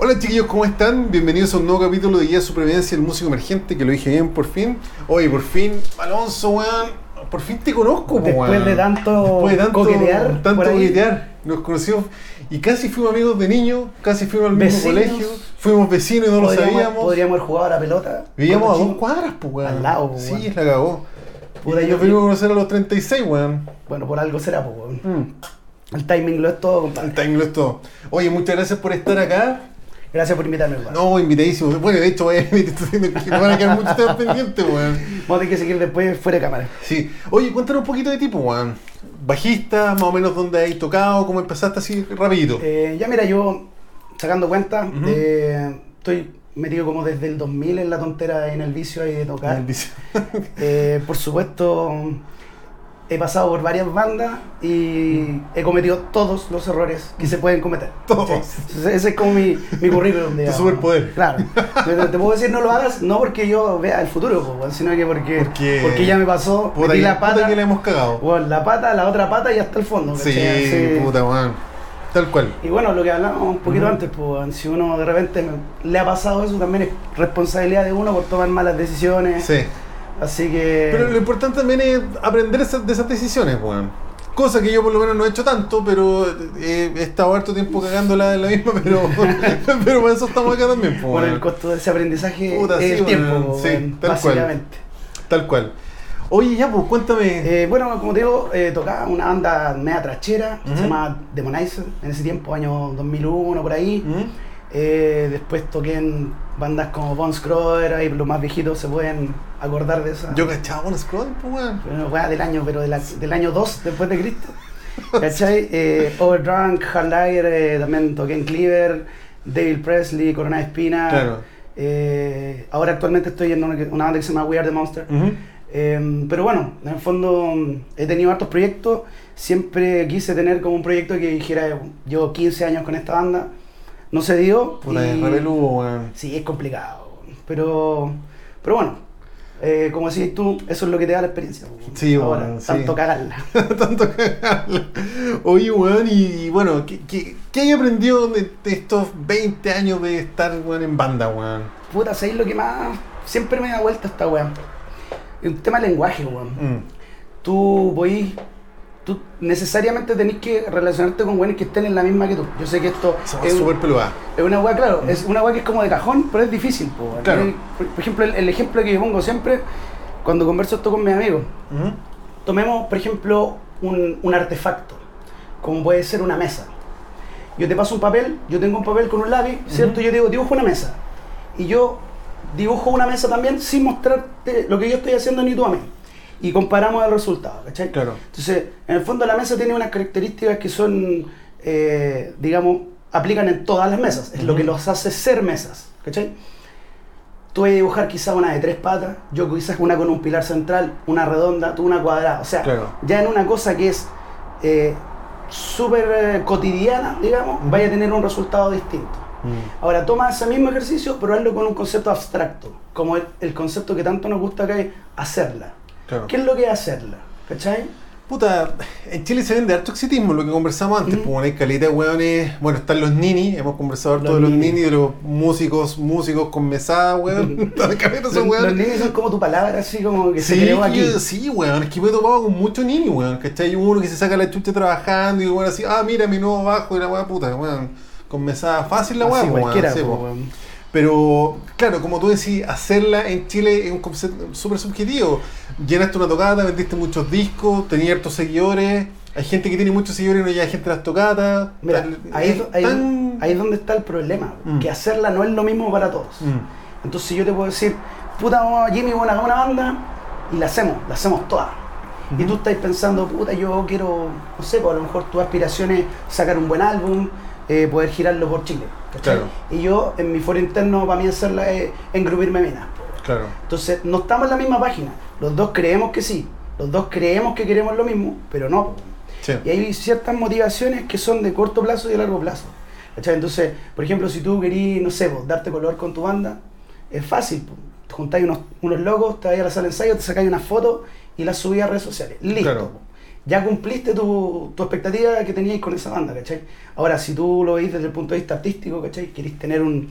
Hola chiquillos, ¿cómo están? Bienvenidos a un nuevo capítulo de Guía de Supervivencia del Músico Emergente, que lo dije bien por fin. Oye, por fin, Alonso, weón, por fin te conozco, po, Después weón. de tanto Después de tanto coquetear tanto coquetear, nos conocimos y casi fuimos amigos de niño, casi fuimos al mismo Vecinos. colegio, fuimos vecinos y no lo sabíamos. podríamos haber jugado a la pelota. Vivíamos a dos cuadras, pues, weón. Al lado, po, Sí, la cagó. Puta, y yo- nos vinimos a conocer a los 36, weón. Bueno, por algo será, pues, weón. Mm. El timing lo es todo, El compadre. timing lo es todo. Oye, muchas gracias por estar acá. Gracias por invitarme, weón. No, invitadísimo. Bueno, de hecho, que nos van a quedar muchos temas pendientes, weón. Vamos a tener que seguir después fuera de cámara. Sí. Oye, cuéntanos un poquito de ti, pues, weón. Bajista, más o menos dónde has tocado, cómo empezaste así rapidito. Eh, ya mira, yo, sacando cuenta, Ujú. eh, estoy metido como desde el 2000 en la tontera, en el vicio ahí de tocar. Dice- Eh, por supuesto, he pasado por varias bandas y he cometido todos los errores que se pueden cometer. Todos. ¿sí? Ese es como mi, mi currículum. digamos. superpoder. Claro. Te puedo decir no lo hagas, no porque yo vea el futuro, sino que porque, Porque- porque ya me pasó, Puta, metí que, la puta pata, que la hemos cagado. bueno, la pata, la otra pata y hasta el fondo. Sí. Así- puta, weón. Tal cual. y bueno, lo que hablábamos un poquito antes, pues, si uno de repente le ha pasado eso, también es responsabilidad de uno por tomar malas decisiones. Sí. Así que. Pero lo importante también es aprender esas- de esas decisiones, weón. Cosa que yo por lo menos no he hecho tanto, pero eh, he estado harto tiempo cagándola en la misma, pero, pero para eso estamos acá también, pues, por el weón. costo de ese aprendizaje Puta, es sí, el tiempo, weón, po, sí, weón, tal cual. básicamente. Tal cual. Oye, ya, pues cuéntame. Eh, bueno, como te digo, eh, tocaba una banda media trachera, se llama Demonizer, en ese tiempo, año 2001, por ahí. Eh, después toqué en bandas como Von Scroder, ahí los más viejitos se pueden acordar de esa. Yo cachaba un scroll, pues, weón. Bueno, weá, del año, pero de la- del año 2 después de Cristo. ¿Cachai? Eh, Overdrunk, Hardliner, eh, también toqué en Cleaver, David Presley, Corona de Espina. Claro. Eh, ahora actualmente estoy en una, una banda que se llama We Are the Monster. Eh, pero bueno, en el fondo mm, he tenido hartos proyectos. Siempre quise tener como un proyecto que dijera, llevo 15 años con esta banda. No se dio. Puta, y- weón. Sí, es complicado. Pero, pero bueno, eh, como decís tú, eso es lo que te da la experiencia. Sí, Ahora, bueno, sí. tanto cagarla. Tanto cagarla. Oye, weón, y, y bueno, ¿qué, qué, qué hay aprendido de, de estos 20 años de estar, weón, en banda, weón? Puta, ¿sabéis lo que más siempre me da vuelta esta weá? El tema del lenguaje, weón. Mm. Tú voy, tú necesariamente tenés que relacionarte con weones que estén en la misma que tú. Yo sé que esto Somos es, súper peludas. es una weá, claro, es una weá que es como de cajón, pero es difícil, po. Claro. Por, por ejemplo, el, el ejemplo que yo pongo siempre cuando converso esto con mis amigos. Tomemos, por ejemplo, un, un artefacto, como puede ser una mesa. Yo te paso un papel, yo tengo un papel con un lápiz, ¿cierto? Ujú. Yo te digo, dibujo una mesa. Y yo dibujo una mesa también sin mostrarte lo que yo estoy haciendo ni tú a mí. Y comparamos el resultado, ¿cachai? Claro. Entonces, en el fondo la mesa tiene unas características que son, eh, digamos, aplican en todas las mesas. Es lo que los hace ser mesas, ¿cachai? Tú vas a dibujar quizás una de tres patas, yo quizás una con un pilar central, una redonda, tú una cuadrada. O sea, Claro. ya en una cosa que es eh, súper eh, cotidiana, digamos, vaya a tener un resultado distinto. Mm. Ahora, toma ese mismo ejercicio, pero hazlo con un concepto abstracto, como el, el concepto que tanto nos gusta acá es hacerla. Claro. ¿Qué es lo que es hacerla? ¿Cachai? Puta, en Chile se vende harto exitismo, lo que conversamos antes, Ujú. pues hay caleta de hueones, bueno, están los nini, hemos conversado harto Los de los nini. nini, de los músicos, músicos con mesada, caleta Los, esos los niños son como tu palabra, así como que se Sí, creó que aquí. yo- sí, weón, es que me he topado con mucho nini, weón, ¿cachai? Uno que se saca la chucha trabajando y weón así, ah, mira mi nuevo bajo y la weá puta, weón, con mesada fácil la weá, Así Pero, claro, como tú decís, hacerla en Chile es un concepto súper subjetivo. Llenaste una tocata, vendiste muchos discos, tenías hartos seguidores. Hay gente que tiene muchos seguidores y no llega gente a las. Mira, Tal- ahí, es, ahí, tan- ahí es donde está el problema, Mm. que hacerla no es lo mismo para todos. Mm, Entonces yo te puedo decir, puta, Jimmy, bueno, hagamos una banda y la hacemos, la hacemos toda. Y Ujú. tú estás pensando, puta, yo quiero, no sé, pues a lo mejor tu aspiración es sacar un buen álbum, eh, poder girarlo por Chile. Claro. Y yo, en mi foro interno, para mí hacerla es engrupirme minas. claro. Entonces, no estamos en la misma página. Los dos creemos que sí, los dos creemos que queremos lo mismo, pero no. Sí. Y hay ciertas motivaciones que son de corto plazo y de largo plazo. ¿cachai? Entonces, por ejemplo, si tú querís, no sé, pues, darte color con tu banda, es fácil. Te juntáis unos, unos logos, te vais a la sala de ensayo, te sacáis unas fotos y las subís a redes sociales. Listo. Claro. Ya cumpliste tu, tu expectativa que teníais con esa banda, ¿cachai? Ahora, si tú lo veis desde el punto de vista artístico, ¿cachai? Queréis tener un,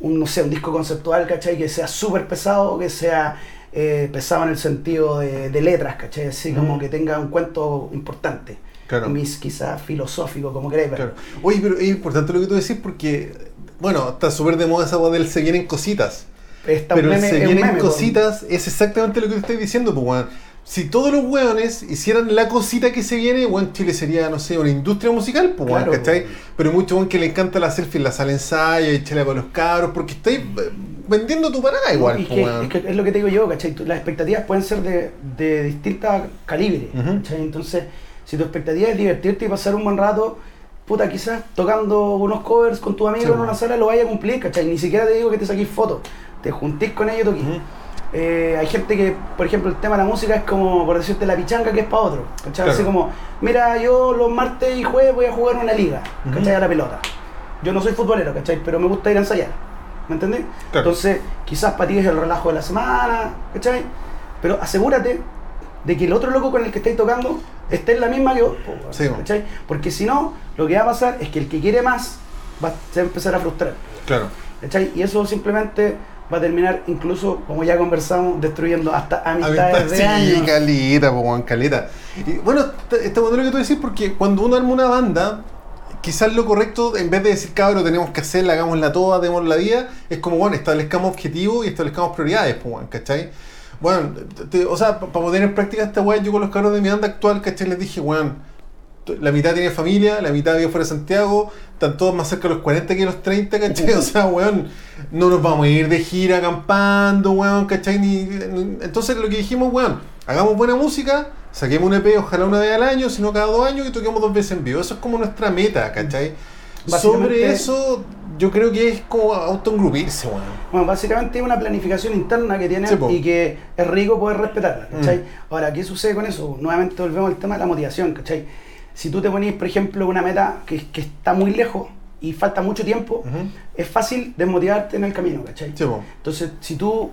un, no sé, un disco conceptual, ¿cachai? Que sea súper pesado, que sea eh, pesado en el sentido de, de letras, ¿cachai? Así como Mm. que tenga un cuento importante. Claro. Mis quizás filosófico, como queréis ver. Claro. Oye, pero es importante lo que tú decís porque, bueno, está súper de moda esa voz del se vienen cositas. Está un pero el meme- se un vienen meme, cositas es exactamente lo que te estoy diciendo, pues, weón. Si todos los weones hicieran la cosita que se viene, weón, Chile sería, no sé, una industria musical, pues, Claro, ¿cachai? po. Pero mucho weón que le encanta la selfie en la sala de ensayo y chile con los cabros, porque estáis eh, vendiendo tu parada igual, y pues, que- es, que es lo que te digo yo, ¿cachai? Las expectativas pueden ser de, de distintas calibres. ¿cachai? Entonces, si tu expectativa es divertirte y pasar un buen rato, puta, quizás tocando unos covers con tu amigo Sí, en bueno. una sala lo vaya a cumplir, ¿cachai? Ni siquiera te digo que te saquís fotos, te juntís con ellos y toquís. Eh, hay gente que, por ejemplo, el tema de la música es como, por decirte, la pichanga que es para otro. ¿cachai? Claro. Así como, mira, yo los martes y jueves voy a jugar una liga. ¿cachai? A la pelota. Yo no soy futbolero, ¿cachai? Pero me gusta ir a ensayar. ¿Me entendés? Claro. Entonces, quizás para ti es el relajo de la semana, ¿cachai? Pero asegúrate de que el otro loco con el que estáis tocando esté en la misma que vos, Sí. ¿cachai? Porque si no, lo que va a pasar es que el que quiere más va, se va a empezar a frustrar. Claro. ¿Cachai? Y eso simplemente va a terminar, incluso, como ya conversamos, destruyendo hasta amistades Amistad, de sí, años. caleta, po, caleta. Y bueno, está bueno lo que tú decís porque cuando uno arma una banda, quizás lo correcto, en vez de decir, cabrón, tenemos que hacerla, hagámosla toda, demos la vida, es como, bueno, establezcamos objetivos y establezcamos prioridades, pues, weón, ¿cachai? Bueno, te- o sea, para poner en práctica esta weá, yo con los cabros de mi banda actual, ¿cachai? Les dije, weón, t- la mitad tiene familia, la mitad vive fuera de Santiago, están todos más cerca de los 40 que de los 30, ¿cachai? O sea, weón, no nos vamos a ir de gira acampando, weón, ¿cachai? Ni, ni- entonces lo que dijimos, weón, hagamos buena música, saquemos un EP, ojalá una vez al año, sino cada dos años y toquemos dos veces en vivo. Eso es como nuestra meta, ¿cachai? Sobre eso, yo creo que es como autoengrupirse, weón. Bueno, básicamente es una planificación interna que tiene Sí, y que es rico poder respetarla, ¿cachai? Mm. Ahora, ¿qué sucede con eso? Nuevamente volvemos al tema de la motivación, ¿cachai? Si tú te ponís, por ejemplo, una meta que, que está muy lejos y falta mucho tiempo, es fácil desmotivarte en el camino, ¿cachai? Sí, po. Entonces, si tú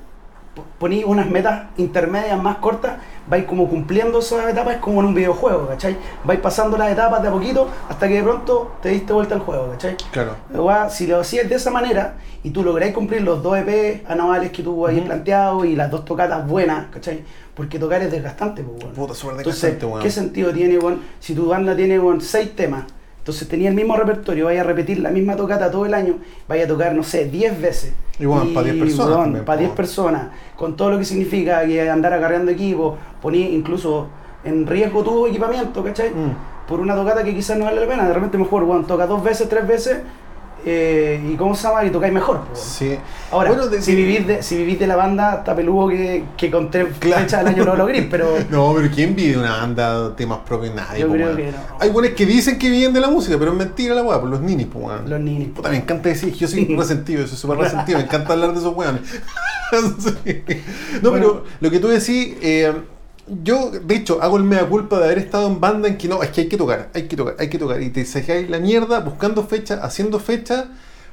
p- ponís unas metas intermedias más cortas, vais como cumpliendo esas etapas, es como en un videojuego, ¿cachai? Vais pasando las etapas de a poquito hasta que de pronto te diste vuelta al juego, ¿cachai? Claro. Igual, si lo hacías de esa manera y tú lográis cumplir los dos EP anuales que tú habías Ujú. planteado y las dos tocatas buenas, ¿cachai? Porque tocar es desgastante, pues, weón. Puta, súper Entonces, desgastante, weón. ¿qué sentido tiene, weón? Si tu banda tiene, weón, seis temas, entonces tenía el mismo repertorio, vaya a repetir la misma tocata todo el año, vaya a tocar, no sé, 10 veces. Y, weón, pa' 10 personas también, Para po. 10 personas, con todo lo que significa que andar acarreando equipo, poní incluso en riesgo tu equipamiento, ¿cachai? Mm. por una tocata que quizás no vale la pena. De repente mejor, weón, toca dos veces, tres veces, eh, y cómo se llama, y tocáis mejor. po. Sí. Ahora, Bueno, de- si, vivís de, si vivís de la banda, está peludo que, que con tres Claro. fechas al año no lo logrís, pero No, pero ¿quién vive de una banda de temas propios? Nadie, Yo po, creo que no. Hay buenos que dicen que viven de la música, pero es mentira la weá, por los ninis, pues weón. los ninis. Puta, me encanta decir, yo soy resentido, soy súper resentido, me encanta hablar de esos weones. Sí. No, Bueno. pero lo que tú decís, eh, yo de hecho hago el mea culpa de haber estado en banda en que no, es que hay que tocar, hay que tocar, hay que tocar. Y te saquáis la mierda buscando fecha, haciendo fecha,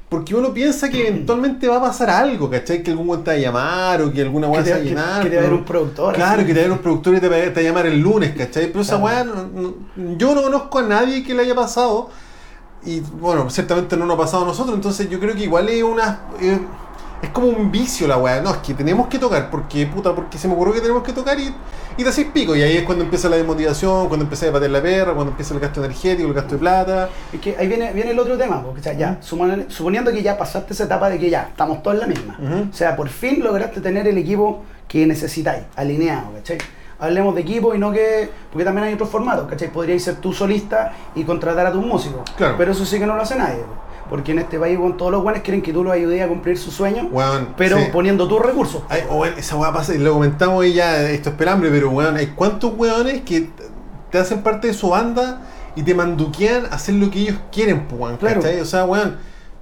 porque uno piensa que eventualmente va a pasar algo, ¿cachai? Que algún weón te va a llamar o que alguna weá se va a llenar. que te va a pero- un productor. Claro, que te va a ir un productor y te va, te va a llamar el lunes, ¿cachai? Pero esa weá, no- no- yo no conozco a nadie que le haya pasado. Y bueno, ciertamente no nos ha pasado a nosotros, entonces yo creo que igual es una. eh, es como un vicio la weá. No, es que tenemos que tocar, porque puta, porque se me ocurrió que tenemos que tocar y, y te haces pico. Y ahí es cuando empieza la desmotivación, cuando empieza a patear la perra, cuando empieza el gasto energético, el gasto de plata. Es que ahí viene, viene el otro tema, porque o sea, ya, supone- suponiendo que ya pasaste esa etapa de que ya estamos todos en la misma. O sea, por fin lograste tener el equipo que necesitáis, alineado, ¿cachai? Hablemos de equipo y no que. Porque también hay otros formatos, ¿cachai? Podríais ser tú solista y contratar a tus músicos. Claro. Pero eso sí que no lo hace nadie. Po. Porque en este país, todos los buenos quieren que tú los ayudes a cumplir su sueño, Weón, pero sí. poniendo tus recursos. Ay, oh, esa weá pasa, y lo comentamos y ya, esto es pelambre, pero weón, hay cuántos weones que te hacen parte de su banda y te manduquean a hacer lo que ellos quieren, pues, weón, Claro. ¿cachai? O sea, weón,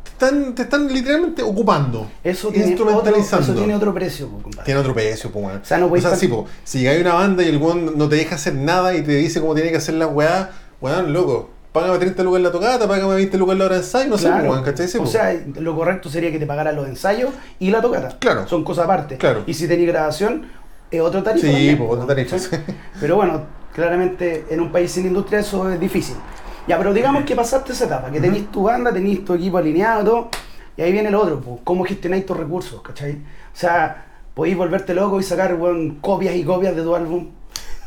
te están, te están literalmente ocupando, Eso tiene, otro, instrumentalizando. eso tiene otro precio, po, compadre. Tiene otro precio, pues, weón. O sea, no sí, po, si llega una banda y el weón no te deja hacer nada y te dice cómo tiene que hacer la weá, weón, loco, págame 30 lucas la tocata, págame 20 lucas la hora de ensayo, no sé, Claro. pues, weón, ¿cachai? Sí, o po. sea, lo correcto sería que te pagaran los ensayos y la tocata. Claro. Son cosas aparte. Claro. Y si tenéis grabación, es otra tarifa. Sí, pues, otra tarifa. Pero bueno, Claramente en un país sin industria eso es difícil. Ya, pero digamos que pasaste esa etapa, que tenés tu banda, tenés tu equipo alineado, todo, y ahí viene el otro, pues, cómo gestionáis tus recursos, ¿cachai? O sea, podéis volverte loco y sacar weón, copias y copias de tu álbum.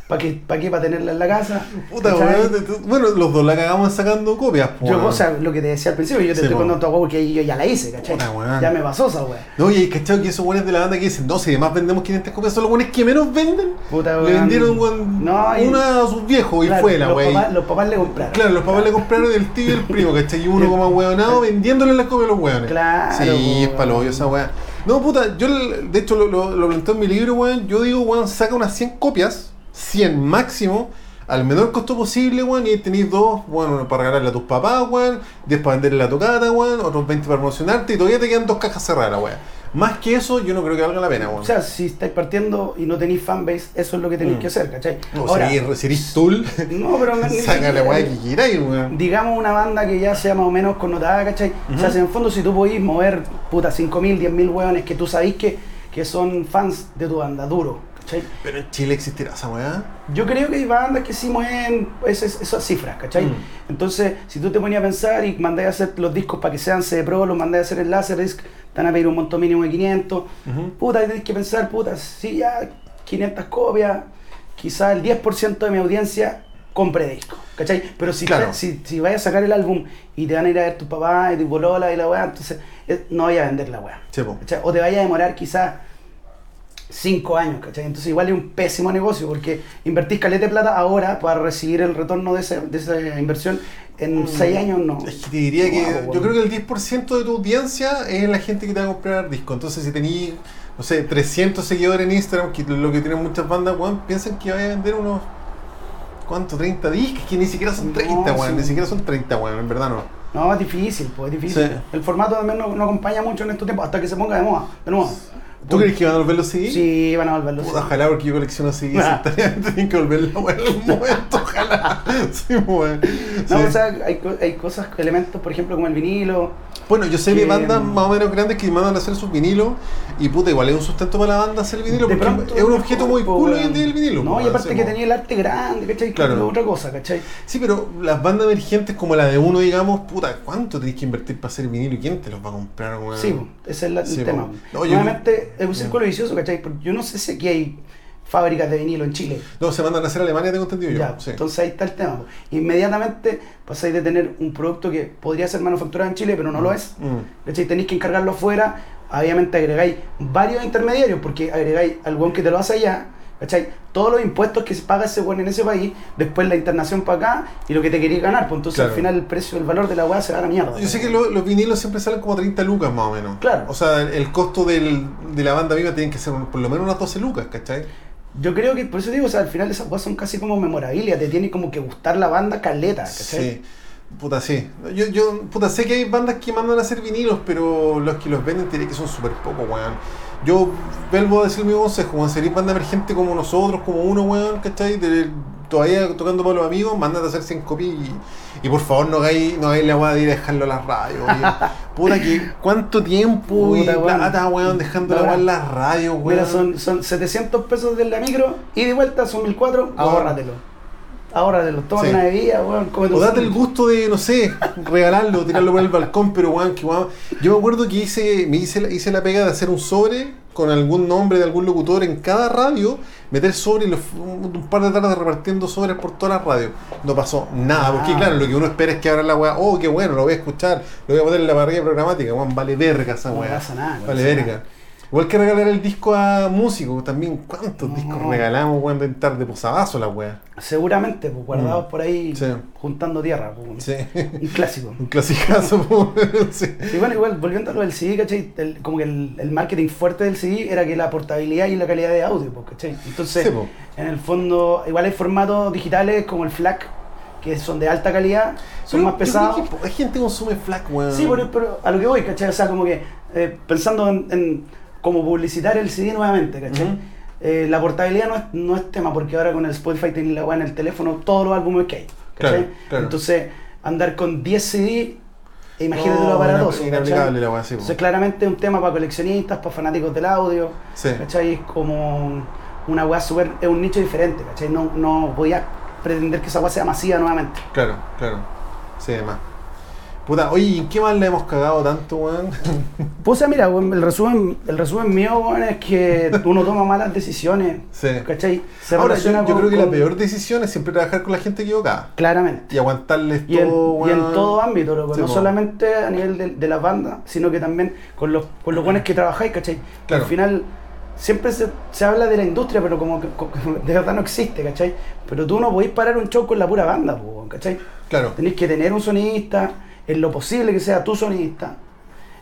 ¿Para qué? ¿Para qué? ¿Para tenerla en la casa? Puta, te- bueno, los dos la cagamos sacando copias, po, Yo, o sea, lo que te decía al principio, yo te Sí, estoy po. contando todo porque yo ya la hice, ¿cachai? Puta. Ya me pasó esa weá. No, y hay cachado que esos buenos de la banda que dicen, no, si además vendemos 500 copias, son los buenos que menos venden. Puta, Le weón. vendieron weón, No, una a sus viejos y fue la los, wey. papás, los papás le compraron. Claro, los papás le compraron el tío y el primo, ¿cachai? Y uno como hueonado vendiéndole las copias a los hueones. Claro, Sí, es weón. palo esa weá. No, puta, yo de hecho lo, lo, lo planteo en mi libro, weón. Yo digo, weón, saca unas 100 copias, 100 máximo, al menor costo posible, weón. Y tenéis dos, bueno, uno para regalarle a tus papás, weón. 10 para venderle la tocata, weón. Otros 20 para promocionarte. Y todavía te quedan dos cajas cerradas, weá. Más que eso, yo no creo que valga la pena, weón. O sea, si estáis partiendo y no tenéis fanbase, eso es lo que tenéis Mm. que hacer, ¿cachai? No, Ahora, si eres- Tool, no, pero saca la weá que queráis, weón. digamos una banda que ya sea más o menos connotada, ¿cachai? O sea, si en el fondo si tú podís mover, puta, 5.000, 10.000 hueones que tú sabís que, que son fans de tu banda, duro, ¿cachai? Pero en Chile existirá esa weá. Yo creo que hay bandas que sí mueven esas, esas cifras, ¿cachai? Mm. Entonces, si tú te ponías a pensar y mandáis a hacer los discos para que sean CD Pro, los mandáis a hacer el Laserdisc, te van a pedir un monto mínimo de 500. Ujú. Puta, tenés que pensar, puta, si ya 500 copias, quizá el 10% de mi audiencia compre disco, ¿cachai? Pero si, Claro. te- si, si vayas a sacar el álbum y te van a ir a ver tus papás y tu polola y la weá, entonces eh, no vayas a vender la weá. Sí. O te vaya a demorar quizás 5 años, ¿cachai? Entonces igual es un pésimo negocio porque invertís caleta de plata ahora para recibir el retorno de, ese- de esa inversión en 6 años no. Es que te diría No que hago, yo creo que el 10% de tu audiencia es la gente que te va a comprar disco. Entonces, si tenías, no sé, 300 seguidores en Instagram, que es lo que tienen muchas bandas, weón, piensan que vaya a vender unos. ¿Cuánto? 30 discos, que ni siquiera son No, 30, weón, sí. ni siquiera son 30, weón, en verdad no. No, es difícil, pues es difícil. Sí. El formato también no, no acompaña mucho en estos tiempos hasta que se ponga de moda, de nuevo. ¿Tú crees que van a volverlo así? Sí, van a volverlo. Puta, sí. ojalá, porque yo colecciono así, Ah. simultáneamente tienen que volverlo, en algún momento, ojalá. Sí, weón. No, Sí. o sea, hay, hay cosas, elementos, por ejemplo, como el vinilo. Bueno, yo sé de que- bandas más o menos grandes que mandan a hacer sus vinilos y puta, igual es un sustento para la banda hacer el vinilo De porque pronto, es un objeto muy cool hoy en día el vinilo. No, y aparte que tenía el arte grande, ¿cachai? Claro. Claro. otra cosa, ¿cachai? Sí, pero las bandas emergentes como la de uno, digamos, puta, ¿cuánto tenés que invertir para hacer vinilo y quién te los va a comprar, weón? Sí, ese es la- el po. tema. No, yo- es un círculo vicioso, ¿cachai? Porque yo no sé si aquí hay fábricas de vinilo en Chile. No, se mandan a hacer a Alemania, tengo entendido yo. Ya, sí. Entonces ahí está el tema. Inmediatamente pasáis de tener un producto que podría ser manufacturado en Chile, pero no lo es. Mm. ¿Cachai? Tenéis que encargarlo afuera. Obviamente agregáis varios intermediarios, porque agregáis al weón que te lo hace allá. ¿Cachai? Todos los impuestos que se paga ese weón en ese país, después la internación para acá y lo que te queréis ganar. Pues entonces Claro. al final el precio, el valor de la weá se va a la mierda. Yo sé que lo- los vinilos siempre salen como 30 lucas más o menos. Claro. O sea, el, el costo del, de la banda viva tiene que ser por lo menos unas 12 lucas, ¿cachai? Yo creo que, por eso digo, o sea, al final esas weas son casi como memorabilia, te tiene como que gustar la banda caleta, ¿cachai? Sí. Puta, sí. Yo, yo, puta, sé que hay bandas que mandan a hacer vinilos, pero los que los venden tienen que son súper pocos, weón. Yo vuelvo a decir mi consejo, weón, seréis banda emergente como nosotros, como uno, weón, ¿cachai? De- todavía tocando para los amigos, mándate a hacer 100 copias y, y por favor no hagáis, no hagáis la weá de ir a dejarlo a la radio, weón. Puta que cuánto tiempo y Puta, weón. plata, weón, dejando la weá en la radio, weón. Mira, son, son 700 pesos de la micro y de vuelta son 1004, ahórratelo. Ahórratelo, toma Sí. una bebida, weón, O date el gusto de, no sé, regalarlo, tirarlo por el balcón, pero weón, que weón. Yo me acuerdo que hice, me hice, la- hice la pega de hacer un sobre con algún nombre de algún locutor en cada radio, meter sobre y los- un, par de tardes repartiendo sobres por todas las radios. No pasó nada, porque Ah. claro, lo que uno espera es que abra la weá, oh, qué bueno, lo voy a escuchar, lo voy a poner en la parrilla programática, weón, vale verga esa No weá. pasa nada, no Vale verga. nada. Igual que regalar el disco a músicos también. ¿Cuántos No. discos regalamos, weón, de tarde posadazo la weá? Seguramente, pues guardados Mm. por ahí Sí. juntando tierra, pues, Sí. un clásico. Un clasicazo, po, sí. Bueno, igual, volviendo a lo del CD, ¿cachai? El- como que el, el marketing fuerte del CD era que la portabilidad y la calidad de audio, pues, ¿cachai? Entonces, Sí, en el fondo, igual hay formatos digitales como el FLAC, que son de alta calidad, son Pero más pesados. Hay gente que consume FLAC, weón. Sí, pero, pero a lo que voy, ¿cachai? O sea, como que eh, pensando en, en cómo publicitar el CD nuevamente, ¿cachai? Eh, la portabilidad no es, no es tema, porque ahora con el Spotify tiene la weá en el teléfono todos los álbumes que hay, ¿cachai? Claro, claro. Entonces, andar con 10 CD, imagínate lo aparatoso, ina- inaplicable la weá, sí. Entonces, claramente es un tema para coleccionistas, para fanáticos del audio, Sí. ¿cachai? Es como una weá súper, es un nicho diferente, ¿cachai? No, no voy a pretender que esa weá sea masiva nuevamente. Claro, claro. Sí, además. Puta, oye, ¿y en qué más le hemos cagado tanto, weón? Pues, mira, weón, el resumen, el resumen mío, weón, es que uno toma malas decisiones. Sí. ¿Cachai? Se Ahora, yo, yo con- creo que la peor decisión es siempre trabajar con la gente equivocada. Claramente. Y aguantarles Y en, todo, y en weón. todo ámbito, loco, Sí, no po. solamente a nivel de, de las bandas, sino que también con los, con los buenos que trabajáis, ¿cachai? Claro. Al final siempre se, se habla de la industria, pero como que de verdad no existe, ¿cachai? Pero tú no podéis parar un show con la pura banda, ¿cachai? Claro. Tenéis que tener un sonidista, en lo posible que sea tu sonidista.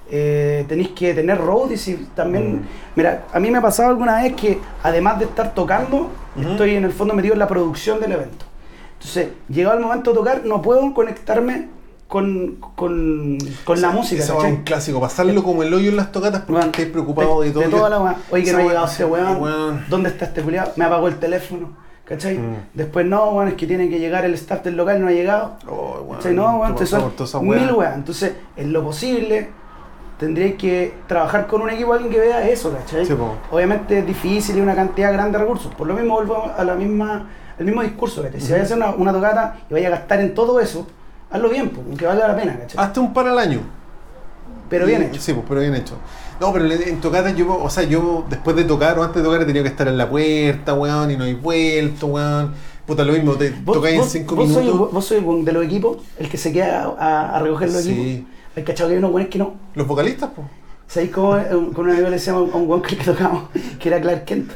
Eh, tenéis que tener roadies y también... Mm. Mira, a mí me ha pasado alguna vez que además de estar tocando, estoy en el fondo metido en la producción del evento. Entonces, llegado el momento de tocar, no puedo conectarme con, con, con la música. Weá es un clásico, pasarlo como el hoyo en las tocatas porque Weón, estáis preocupados de, todo. De toda la. Oye, que no ha llegado este weón. ¿Dónde está este culiado? Me apagó el teléfono. ¿Cachai? Mm. Después no, weón, es que tiene que llegar el staff del local, no ha llegado. Oh. No, toda son mil weas. Entonces, en lo posible, tendríais que trabajar con un equipo, alguien que vea eso, ¿cachai? Sí. Obviamente es difícil y una cantidad grande de recursos. Por lo mismo volvemos a la misma, al mismo discurso, ¿cachai? Si vais a hacer una, una tocata y vais a gastar en todo eso, hazlo bien, pues, que valga la pena, ¿cachai? Hasta un par al año. Pero Y- bien hecho. Sí, pues, pero bien hecho. No, pero en tocata yo, o sea, yo después de tocar o antes de tocar he tenido que estar en la puerta, weón, y no he vuelto, weón. Puta, lo mismo, te ¿Vos, tocáis en cinco vos minutos. el- vos sois el de los equipos, el que se queda a, a recoger los Sí. equipos. Hay cachado que hay unos buenos que no. Los vocalistas, pues. ¿Sabéis cómo eh, con una amiga le decíamos a un weón que tocamos? Que era Clark Kent.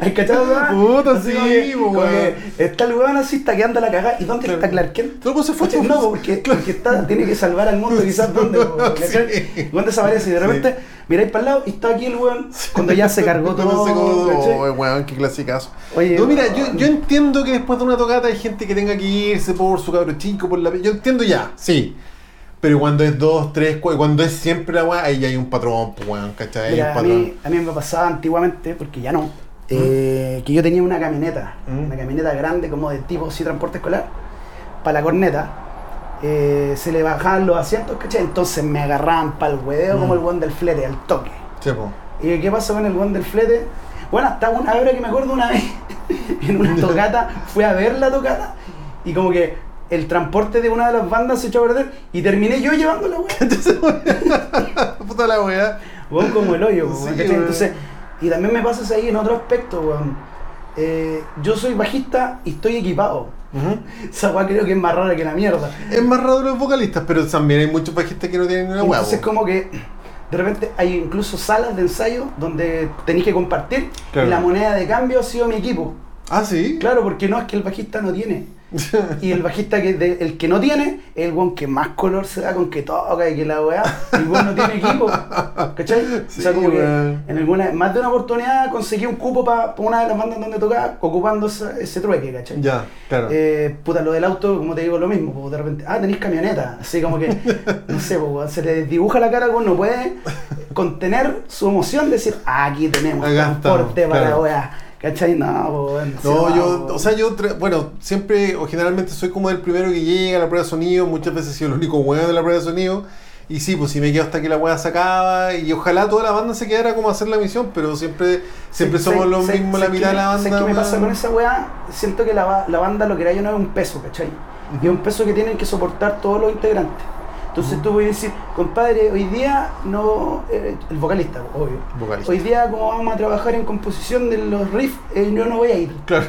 ¿Hay cachado? Puta, sí, que Está el weón así, está quedando la cagada. ¿Y dónde Claro. está Clark Kent? Todo se fue. Oye, No, porque, porque está, tiene que salvar al mundo, quizás dónde. Sí. ¿Dónde desaparece? Y de Sí. repente miráis para el lado y está aquí el weón cuando ya se cargó todo. se oh, weón, qué clasicazo. Oye, no, mira, yo, entiendo que después de una tocata hay gente que tenga que irse por su cabro chico, por la... Yo entiendo ya, sí. Pero cuando es dos, tres, cu- cuando es siempre la weá, ahí ya hay un patrón, pues, weón, ¿cachai? Hay Mira, un a patrón. mí, a mí me pasaba antiguamente, porque ya no, eh, que yo tenía una camioneta, Mm. una camioneta grande como de tipo sí transporte escolar, para la corneta. eh, se le bajaban los asientos, ¿cachai? Entonces me agarraban para el hueveo Mm. como el buen del flete, al toque. Sí. ¿Y qué pasó con el buen del flete? Bueno, hasta una hora que me acuerdo una vez, en una tocata, fui a ver la tocata y como que el transporte de una de las bandas se echó a perder y terminé yo llevando la weá. Puta la weá. Weón, como el hoyo, Sí. Entonces, y también me pasa ahí en otro aspecto, weón. Eh, yo soy bajista y estoy equipado. Ujú. Esa weá creo que es más rara que la mierda. Es más raro los vocalistas, pero también hay muchos bajistas que no tienen una weá. Entonces po. como que de repente hay incluso salas de ensayo donde tenéis que compartir Claro. y la moneda de cambio ha sido mi equipo. Ah, sí. Claro, porque no es que el bajista no tiene. Y el bajista que de- el que no tiene es el weón que más color se da con que toca y que la weá. Y el weón no tiene equipo. ¿Cachai? Sí, o sea, como que en alguna, más de una oportunidad conseguí un cupo para una de las bandas donde tocaba ocupando esa- ese trueque, ¿cachai? ya, claro. Eh, puta, lo del auto, como te digo, lo mismo, pues, de repente, ah, tenéis camioneta, así como que, no sé, pues, se le dibuja la cara, weón, no puede contener su emoción de decir, ah, aquí tenemos Acá estamos, transporte para claro. la weá, ¿cachai? No, pues, se No, yo, o sea, yo, bueno, siempre o generalmente soy como el primero que llega a la prueba de sonido, muchas veces he sido el único weón de la prueba de sonido, y sí, pues si me quedo hasta que la weá se acaba, y ojalá toda la banda se quedara como a hacer la misión, pero siempre, siempre Sí, somos los mismos, la mitad de la banda. que me pasa con esa weá? Siento que la, la banda lo que era yo no es un peso, ¿cachai? Y es un peso que tienen que soportar todos los integrantes. Entonces tú puedes decir, compadre, hoy día no. eh, el vocalista, obvio. Vocalista. Hoy día, como vamos a trabajar en composición de los riffs, eh, yo no voy a ir. Claro.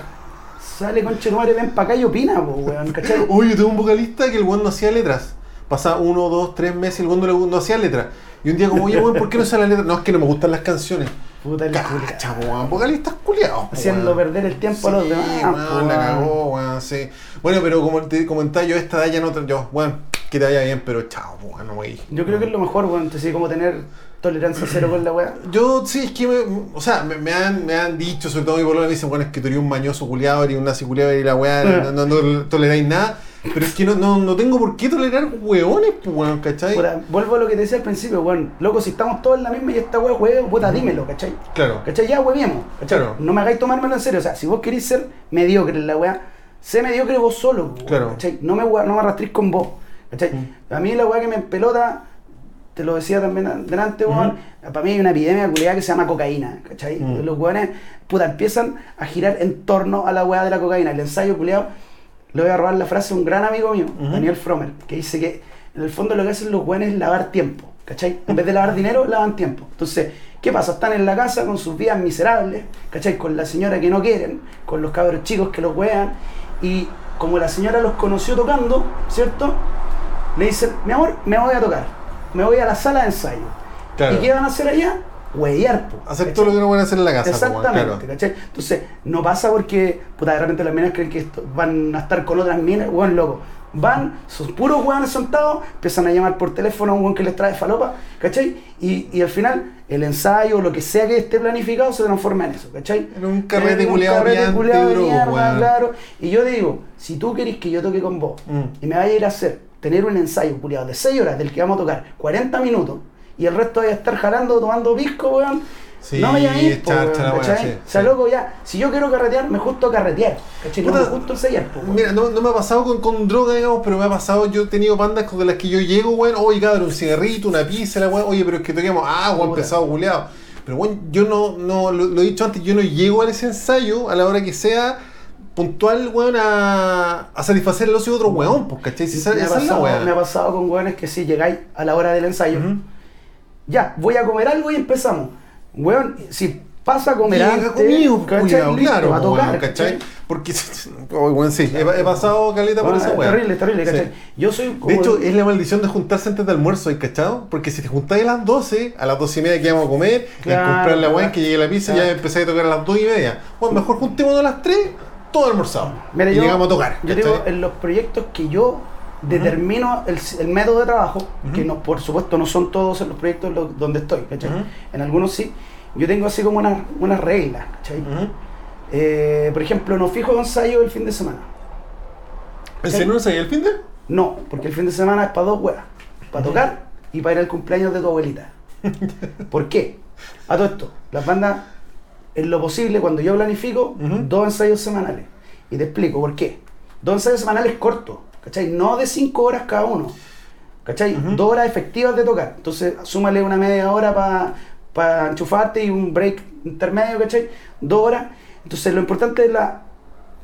Sale con Chetumare, ven para acá y opina, po, weón, ¿cachai? Oye, yo tengo un vocalista que el weón no hacía letras. Pasaba uno, dos, tres meses y el weón no, hacía letras. Y un día como, oye, weón, ¿por qué no sale la letra? No, es que no me gustan las canciones. Puta el. Cacha, weón, vocalistas culiados. Haciendo perder el tiempo a los demás. weón, po, la cagó, weón, sí. Bueno, pero como te comentaba yo, esta edad ya no... Yo, weón, que te vaya bien, pero chao, weón, no voy. Yo creo que es lo mejor, weón, entonces como tener tolerancia cero con la weá. Yo, sí, es que, me, o sea, me, me han, me han dicho, sobre todo mi polola me dicen, bueno, es que tú eres un mañoso culiado, eres un nazi culiado y la weá, no, no, no toleráis nada. Pero es que no, no, no tengo por qué tolerar weones, pues, weón, ¿cachai? Vuelvo a lo que te decía al principio, weón. Loco, si estamos todos en la misma y esta weá huevo, puta, dímelo, ¿cachai? Claro. ¿Cachai? Ya hueviemos. Claro. No me hagáis tomármelo en serio. O sea, si vos queréis ser mediocre en la weá, sé mediocre vos solo, weón, Claro. ¿cachai? No me, no me arrastréis con vos, ¿cachai? Mm. A mí la weá que me pelota, te lo decía también delante, weón, para mí hay una epidemia culiada que se llama cocaína, ¿cachai? Mm. Los weones, puta, empiezan a girar en torno a la weá de la cocaína. El ensayo culiado, le voy a robar la frase a un gran amigo mío. Daniel Fromer, que dice que en el fondo lo que hacen los weones es lavar tiempo, ¿cachai? En vez de lavar dinero, lavan tiempo. Entonces, ¿qué pasa? Están en la casa con sus vidas miserables, ¿cachai? Con la señora que no quieren, con los cabros chicos que los wean, y como la señora los conoció tocando, ¿cierto? Le dicen, mi amor, me voy a tocar, me voy a la sala de ensayo. Claro. ¿Y qué van a hacer allá? Huellar, Hacer todo lo que no pueden hacer en la casa. Exactamente, claro. ¿cachai? Entonces, no pasa porque, puta, de repente las minas creen que esto- van a estar con otras minas, weón, loco. Van, sus puros weones sentados, empiezan a llamar por teléfono a un weón que les trae falopa, ¿cachai? Y, y al final, el ensayo, lo que sea que esté planificado, se transforma en eso, ¿cachai? En un carrete culiao de mierda, claro. Y yo digo, si tú querés que yo toque con vos Mm. y me vaya a ir a hacer, tener un ensayo culiado de 6 horas del que vamos a tocar 40 minutos y el resto vaya a estar jalando, tomando pisco, weón. Sí, no vaya a ir, po, la weón, O sea, sí. loco, ya, si yo quiero carretear, me justo carretear, ¿cachai? No me justo ensayar, po. Mira, no, no me ha pasado con, con droga, digamos, pero me ha pasado, yo he tenido bandas con las que yo llego, weón, oye, cabrón, un cigarrito, una pizza, la weón, oye, pero es que toquemos, ah, weón, pesado, culeado. Pero, weón, yo no, no, lo, lo he dicho antes, yo no llego a ese ensayo a la hora que sea puntual, weón, a, a satisfacer el ocio de otro weón, pues, ¿cachai? Si esa, me, ha esa es la pasado, me ha pasado con weones que si llegáis a la hora del ensayo, ya, voy a comer algo y empezamos. Weón, si pasa a comer antes, conmigo, claro, a tocar, weón, ¿cachai? Porque, oh, sí, he, he pasado caleta por Bueno, esa es weá. terrible. Yo soy como De hecho, es la maldición de juntarse antes de almuerzo, ¿hay cachado? Porque si te juntáis a las 12, a las 12 y media que vamos a comer, Claro, a comprar la weá, claro. que llegue la pizza, Claro. ya empezáis a tocar a las 2 y media. Bueno, mejor juntémonos a las 3, todo almorzado. Mira, y yo, llegamos a tocar. Yo digo, en los proyectos que yo determino el, el método de trabajo, que no, por supuesto no son todos en los proyectos lo- donde estoy, ¿cachai? En algunos sí. Yo tengo así como unas unas reglas, ¿cachai? Eh, por ejemplo, no fijo ensayo el fin de semana. ¿En serio no ensayáis el fin de? No, porque el fin de semana es para dos huevas. Para tocar y para ir al cumpleaños de tu abuelita. ¿Por qué? A todo esto, las bandas, en lo posible, cuando yo planifico, dos ensayos semanales. Y te explico por qué. Dos ensayos semanales cortos, ¿cachai? No de cinco horas cada uno. ¿Cachai? Dos horas efectivas de tocar. Entonces, súmale una media hora para enchufarte y un break intermedio, ¿cachai? Dos horas. Entonces, lo importante es la,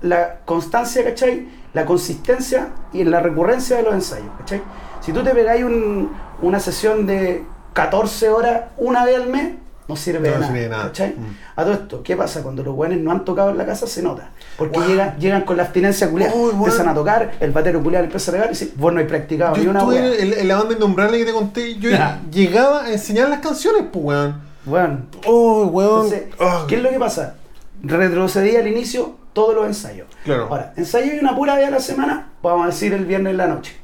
la constancia, ¿cachai? La consistencia y la recurrencia de los ensayos, ¿cachai? Si tú te pegáis un- una sesión de 14 horas una vez al mes, no sirve No de nada, de. Mm. A todo esto, ¿qué pasa? Cuando los buenos no han tocado en la casa se nota. Porque Wow. llegan, llegan con la abstinencia culiada. Uy, weón. Empiezan a tocar, el batero culiado empieza a pegar y dice, vos no hay practicado ni Yo una estuve wea. en, la banda innombrable que te conté, yo llegaba a enseñar las canciones, pues, weón. Bueno, Oh, weón. entonces. ¿qué es lo que pasa? Retrocedí al inicio todos los ensayos. Claro. Ahora, ensayo y una pura vez a la semana, vamos a decir el viernes en la noche.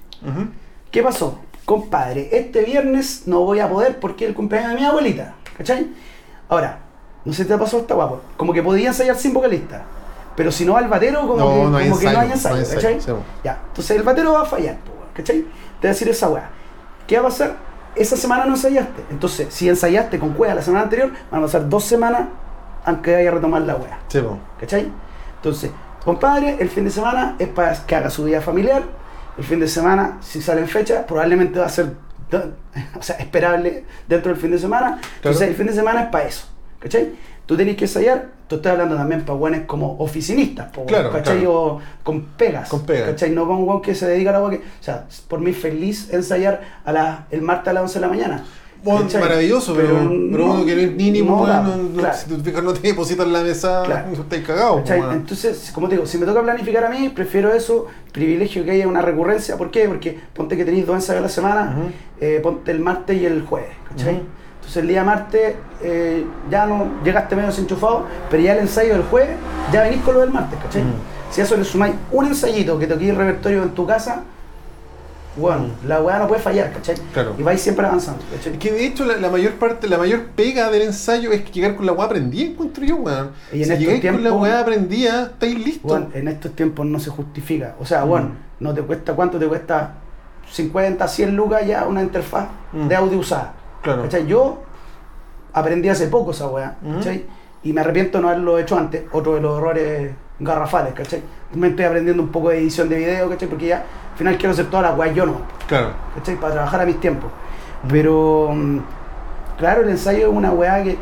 ¿Qué pasó? Compadre, este viernes no voy a poder porque es el cumpleaños de mi abuelita. ¿Cachai? Ahora, no sé si te pasó esta guapo. Como que podía ensayar sin vocalista. Pero si no va el batero, como, No, que, no hay como que no ensayo, hay ensayo. no hay ensayo, ¿Cachai? bueno. Ya. Entonces el batero va a fallar, ¿cachai? Te voy a decir esa weá. ¿Qué va a pasar? Esa semana no ensayaste. Entonces, si ensayaste con cueva la semana anterior, van a pasar dos semanas aunque vaya a retomar la weá. Sí. ¿Cachai? Entonces, compadre, el fin de semana es para que haga su vida familiar. El fin de semana, si sale en fecha, probablemente va a ser o sea, esperable dentro del fin de semana. Entonces, el fin de semana es para eso. ¿Cachai? Tú tenés que ensayar, tú estás hablando también para buenos como oficinistas, po, Claro, ¿cachai? claro. O con pegas. Con pegas. ¿Cachai? No con un que se dedica a la que. O sea, por mí feliz ensayar a la, el martes a las 11 de la mañana. Bueno, ¿cachai? maravilloso, pero, pero, no- uno que no es mínimo, no da, claro. si te fijas no te depositas en la mesa, Claro. estáis cagados. Weón. Entonces, como te digo, si me toca planificar a mí, prefiero eso, privilegio que haya una recurrencia. ¿Por qué? Porque ponte que tenéis dos ensayos a la semana, eh, ponte el martes y el jueves, ¿cachai? Entonces el día martes eh, ya no llegaste medio desenchufado, pero ya el ensayo del jueves ya venís con lo del martes, ¿cachai? Si a eso le sumáis un ensayito que toquéis repertorio en tu casa, bueno, la weá no puede fallar, ¿cachai? Claro. Y vais siempre avanzando, ¿cachai? Es que de hecho la, la mayor parte, la mayor pega del ensayo es que llegar con la weá aprendida, encuentro yo, weón. Y en si estos llegáis con la tiempos- weá aprendida, estáis listos. Bueno, en estos tiempos no se justifica. O sea, Mm. bueno, no te cuesta cuánto te cuesta 50, 100 lucas ya una interfaz Mm. de audio usada. Claro. ¿Cachai? Yo aprendí hace poco esa weá, Ujú. ¿cachai? Y me arrepiento de no haberlo hecho antes, otro de los errores garrafales, ¿cachai? Me estoy aprendiendo un poco de edición de video, ¿cachai? Porque ya al final quiero hacer todas las weas yo no, Claro. ¿cachai? Para trabajar a mis tiempos. Pero, mm, claro, el ensayo es una weá que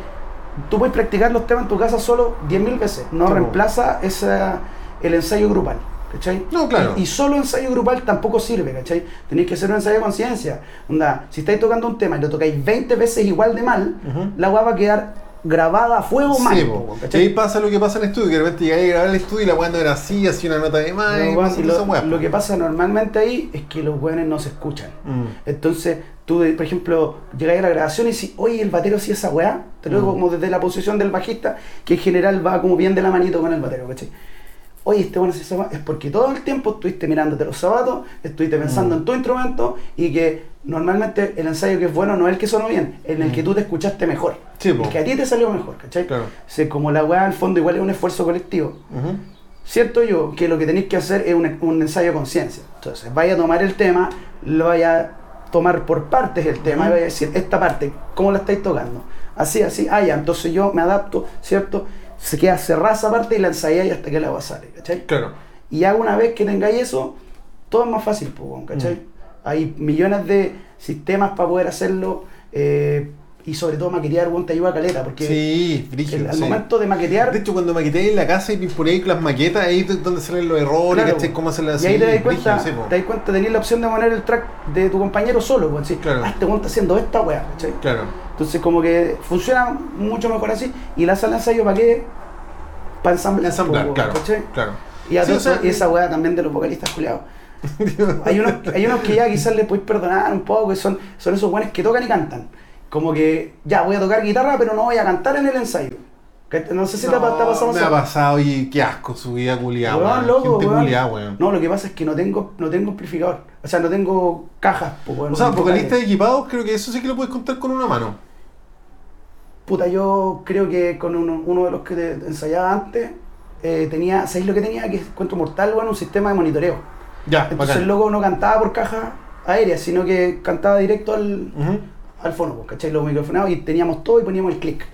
tú puedes practicar los temas en tu casa solo 10.000 veces. No reemplaza esa, el ensayo grupal. ¿Cachai? No, claro. Y, y solo ensayo grupal tampoco sirve, ¿cachai? Tenéis que hacer un ensayo de conciencia. Onda, si estáis tocando un tema y lo tocáis 20 veces igual de mal, la weá va a quedar grabada a fuego mal. Sí, po. Y ahí pasa lo que pasa en el estudio, que de repente llegáis a grabar el estudio y la weá no era así, así una nota de más, No, y y lo, weas, lo que pasa normalmente ahí es que los weones no se escuchan. Mm. Entonces, tú, por ejemplo, llegáis a la grabación y decís, oye, el batero sí esa weá. Te lo digo Mm. como desde la posición del bajista, que en general va como bien de la manito con el batero, ¿cachai? Oye, este bueno weá. Es porque todo el tiempo estuviste mirándote los zapatos, estuviste pensando Mm. en tu instrumento y que normalmente el ensayo que es bueno no es el que sonó bien, en el Mm. que tú te escuchaste mejor. Sí, el que a ti te salió mejor, ¿cachai? Claro. O sea, como la weá al fondo igual es un esfuerzo colectivo. Ujú. Siento yo que lo que tenéis que hacer es un, un ensayo de conciencia. Entonces, vaya a tomar el tema, lo vaya a tomar por partes el tema y vaya a decir, esta parte, ¿cómo la estáis tocando? Así, así, ah, ya, entonces yo me adapto, ¿cierto? Se queda cerrada esa parte y la ensayáis hasta que el agua sale, ¿cachai? Claro. Y ya una vez que tengáis eso, todo es más fácil, ¿cachai? Mm. Hay millones de sistemas para poder hacerlo eh, y sobre todo maquetear, weón, te ayuda a caleta, porque Sí, el- al sí. momento de maquetear... De hecho, cuando maqueteé en la casa y pimponéis las maquetas, ahí es donde salen los errores, Claro, ¿cachai? Cómo hacerlas Y ahí te das cuenta, te das cuenta, tenías la opción de poner el track de tu compañero solo, decir, Claro. ah, este weón está haciendo esta weá, ¿cachai? Claro. Entonces como que funciona mucho mejor así, y la sala de ensayo para qué? Para ensamblar, Ensamblar, po, claro. ¿cachai? Claro. Y, a Sí, todo o sea, eso- y esa weá también de los vocalistas culiados. hay, unos, hay unos que ya quizás les podéis perdonar un poco, que son, son esos buenos que tocan y cantan. Como que, ya, voy a tocar guitarra, pero no voy a cantar en el ensayo. No sé si te, ha- te ha pasado me ha pasado y qué asco su vida culiada, Weón, weón. loco, Gente weón. culiada, weón. No, lo que pasa es que no tengo, no tengo amplificador. O sea, no tengo cajas. po, weón, O sea, no vocalistas vocales. equipados, creo que eso sí que lo puedes contar con una mano. Puta, yo creo que con uno, uno de los que te- ensayaba antes, eh, tenía, ¿sabéis lo que tenía? Que encuentro mortal, bueno, un sistema de monitoreo. Ya, Entonces bacán. el loco no cantaba por caja aérea, sino que cantaba directo al. Al fono, pues, ¿cachai? Los microfonados y teníamos todo y poníamos el click.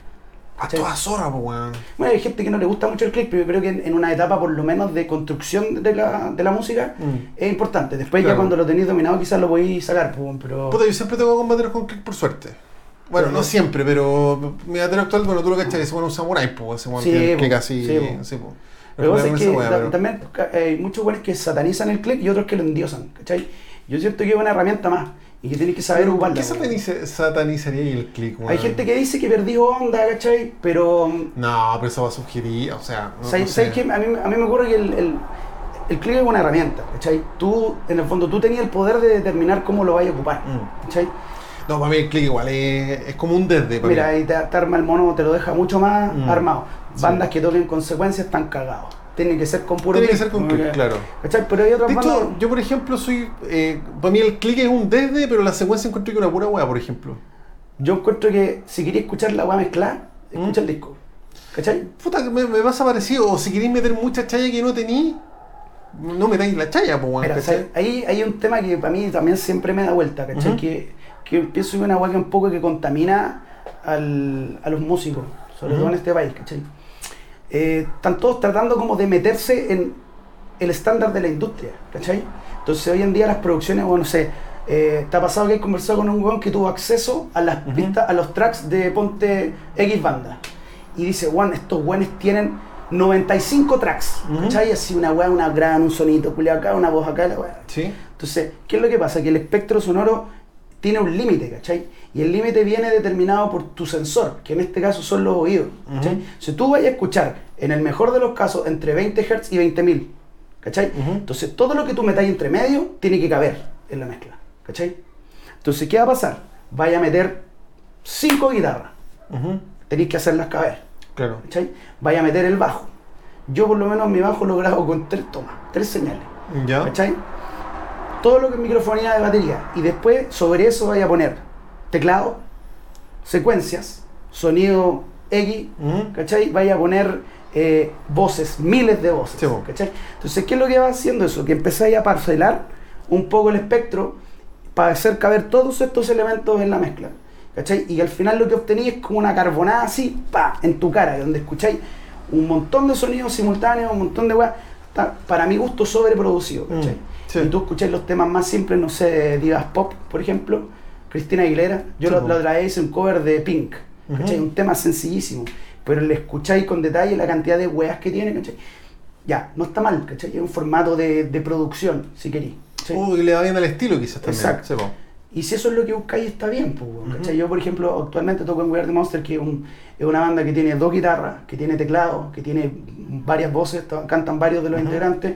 A ¿cachai? toda zorra, pues, weón. Bueno, hay gente que no le gusta mucho el click, pero yo creo que en, en una etapa por lo menos de construcción de la, de la música Mm. es importante. Después Claro. ya cuando lo tenéis dominado quizás lo podéis sacar, pues, pero... Puta, yo siempre tengo combateros con click por suerte. Bueno, no siempre, pero mi batero actual, bueno, tú lo cachas, ese bueno un samurai, pues, ese bueno Sí, po, click así, sí, po. sí, pues. Pero pasa es que ta- pero- también eh, hay muchos buenos que satanizan el click y otros que lo endiosan, ¿cachai? Yo siento que es una herramienta más y que tienes que saber Pero, ¿por ocuparla. ¿Qué weón. sataniza- satanizaría ahí el click, weón? Hay gente que dice que perdí onda, ¿cachai? Pero No, pero eso va a sugerir, o sea, no, ¿Sabes no sé. A mí, a mí me ocurre que el, el, el click es una herramienta, ¿cachai? Tú, en el fondo, tú tenías el poder de determinar cómo lo vais a ocupar, Mm. ¿cachai? No, para mí el click igual es, es como un desde, para Mira, ahí te, te arma el mono, te lo deja mucho más Mm. armado. Sí. Bandas que toquen consecuencias están cagados. Tienen que ser con puro Tiene que ser con click, claro. ¿Cachai? Pero hay otras De bandas... hecho, yo por ejemplo soy. Eh, para mí el click es un desde, pero la secuencia encuentro que es una pura weá, por ejemplo. Yo encuentro que si querías escuchar la weá mezclada, escucha Mm. el disco. ¿Cachai? Puta, me, me pasa parecido. O si queréis meter mucha chaya que no tení, no metáis la chaya, pues weón. Mira, ¿cachai? ahí hay un tema que para mí también siempre me da vuelta, ¿cachai? Que, que pienso que una weá que un poco que contamina al- a los músicos, sobre todo en este país, ¿cachai? Eh, están todos tratando como de meterse en el estándar de la industria, ¿cachai? Entonces hoy en día las producciones, bueno, no sé, eh, te ha pasado que he conversado con un weón que tuvo acceso a las Ujú. pistas, a los tracks de Ponte X banda. Y dice, weón, estos weones tienen 95 tracks, Ujú. ¿cachai? Así una weá, una gran, un sonito, culiao acá, una voz acá, la weá. Sí. Entonces, ¿qué es lo que pasa? Que el espectro sonoro tiene un límite, ¿cachai? Y el límite viene determinado por tu sensor, que en este caso son los oídos. Si tú vayas a escuchar, en el mejor de los casos, entre 20 Hz y 20.000, ¿cachai? Entonces, todo lo que tú metáis entre medio tiene que caber en la mezcla, ¿cachai? Entonces, ¿qué va a pasar? Vaya a meter 5 guitarras, Ujú. tenéis que hacerlas caber, Claro. ¿cachai? Vaya a meter el bajo. Yo, por lo menos, mi bajo lo grabo con tres tomas, tres señales. Ya. ¿Cachai? Todo lo que es microfonía de batería. Y después sobre eso vaya a poner teclado, secuencias, sonido X. ¿cachai? Vaya a poner eh, voces, miles de voces. Sí. ¿cachai? Entonces, ¿qué es lo que va haciendo eso? Que empezáis a parcelar un poco el espectro para hacer caber todos estos elementos en la mezcla. ¿Cachai? Y al final lo que obtenéis es como una carbonada así, pa, en tu cara, donde escucháis un montón de sonidos simultáneos, un montón de weas, para mi gusto sobreproducido, ¿cachai? Mm, sí. Y tú escucháis los temas más simples, no sé, divas pop, por ejemplo, Cristina Aguilera. Yo Sí, la otra vez hice un cover de Pink. Ujú. Un tema sencillísimo, pero le escucháis con detalle la cantidad de weas que tiene, ¿cachai? Ya, no está mal, ¿cachai? Es un formato de, de producción, si queréis. que le va bien al estilo quizás también. Exacto. Sí. Y si eso es lo que buscáis, está bien, pues. Yo, por ejemplo, actualmente toco en We Are The Monster, que es, un- es una banda que tiene dos guitarras, que tiene teclado, que tiene varias voces, cantan varios de los Ujú. integrantes,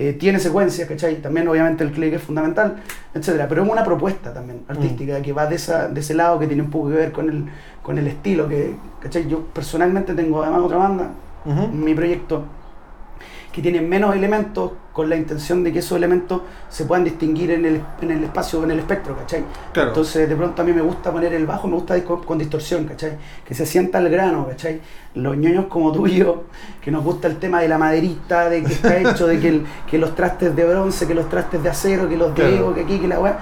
eh, tiene secuencias, ¿cachai? También, obviamente, el click es fundamental, etcétera. Pero es una propuesta también artística que va de, esa, de ese lado, que tiene un poco que ver con el, con el estilo, que, ¿cachai? Yo personalmente tengo además otra banda, mi proyecto que tiene menos elementos con la intención de que esos elementos se puedan distinguir en el, en el espacio, en el espectro, ¿cachai? Claro. Entonces de pronto a mí me gusta poner el bajo, me gusta con distorsión, ¿cachai? Que se sienta el grano, ¿cachai? Los ñoños como tú y yo, que nos gusta el tema de la maderita, de que está hecho, de que, el- que los trastes de bronce, que los trastes de acero, que los de Claro. Ego, que aquí, que la weá.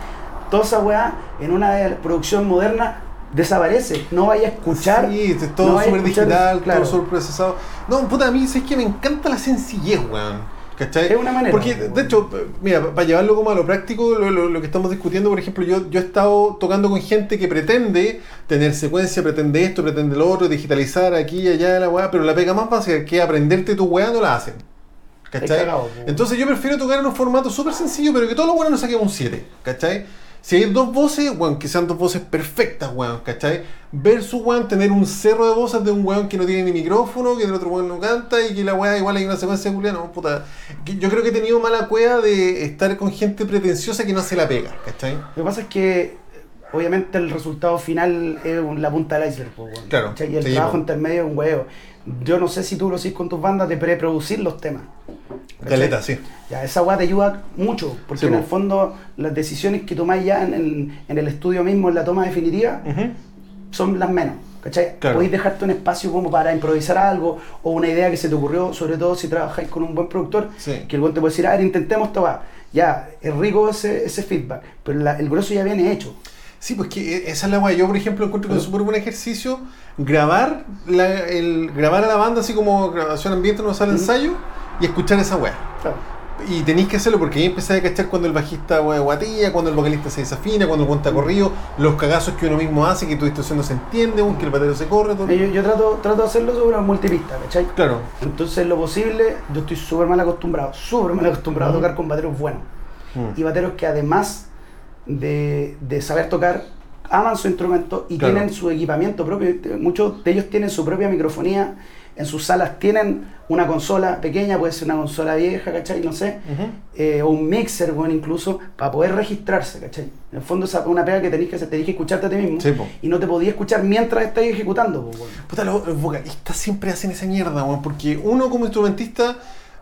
Toda esa weá en una producción moderna desaparece. No vaya a escuchar. Sí, es no todo a súper digital, claro. todo súper procesado. No, puta, a mí es que me encanta la sencillez, weón. ¿Cachai? Es una manera, Porque, weón. de hecho, mira, para llevarlo como a lo práctico, lo, lo- lo que estamos discutiendo, por ejemplo, yo, yo he estado tocando con gente que pretende tener secuencia, pretende esto, pretende lo otro, digitalizar aquí y allá la weá, pero la pega más básica que aprenderte tu weá no la hacen. ¿Cachai? cagado, po. Entonces yo prefiero tocar en un formato súper sencillo, pero que todos los weones nos saquemos un 7, ¿cachai? Si hay dos voces, weón, que sean dos voces perfectas, weón, ¿cachai? Versus, weón, tener un cerro de voces de un weón que no tiene ni micrófono, que el otro weón no canta y que la weá igual hay una secuencia de no, puta. Yo creo que he tenido mala cueva de estar con gente pretenciosa que no se la pega, ¿cachai? Lo que pasa es que obviamente el resultado final es la punta del iceberg, po, weón, Claro. Y el trabajo intermedio es un huevo. Yo no sé si tú lo haces con tus bandas de preproducir los temas. Caleta, sí. Ya, esa weá te ayuda mucho, porque Sí, en el fondo las decisiones que tomáis ya en el, en el estudio mismo, en la toma definitiva, son las menos. ¿cachai? Claro. Podéis dejarte un espacio como para improvisar algo o una idea que se te ocurrió, sobre todo si trabajáis con un buen productor, Sí. que el buen te puede decir, a ver, intentemos esto, va. Ya, es rico ese, ese feedback, pero la- el grueso ya viene hecho. Sí, pues que e- esa es la weá. Yo, por ejemplo, encuentro que es un súper buen ejercicio grabar, la, el, grabar a la banda así como grabación ambiente, no sale Ujú. ensayo, y escuchar esa weá. Claro. Y tenéis que hacerlo porque ahí empezáis a cachar cuando el bajista weá, guatilla, cuando el vocalista se desafina, cuando el cuenta corrido, los cagazos que uno mismo hace, que tu distorsión no se entiende, que el batero se corre, todo. Yo, yo trato, trato de hacerlo sobre una multipista, ¿cachai? Claro. Entonces, lo posible, yo estoy súper mal acostumbrado, súper mal acostumbrado a tocar con bateros buenos. Mm. Y bateros que además de, de saber tocar, aman su instrumento y Claro. tienen su equipamiento propio. Muchos de ellos tienen su propia microfonía, en sus salas tienen una consola pequeña, puede ser una consola vieja, ¿cachai? No sé. Eh, o un mixer, bueno, incluso, para poder registrarse, ¿cachai? En el fondo esa es una pega que tenéis que hacer, tenéis que escucharte a ti mismo. Sí, y no te podías escuchar mientras estáis ejecutando, po, bueno. Puta, los, los vocalistas siempre hacen esa mierda, weón, porque uno como instrumentista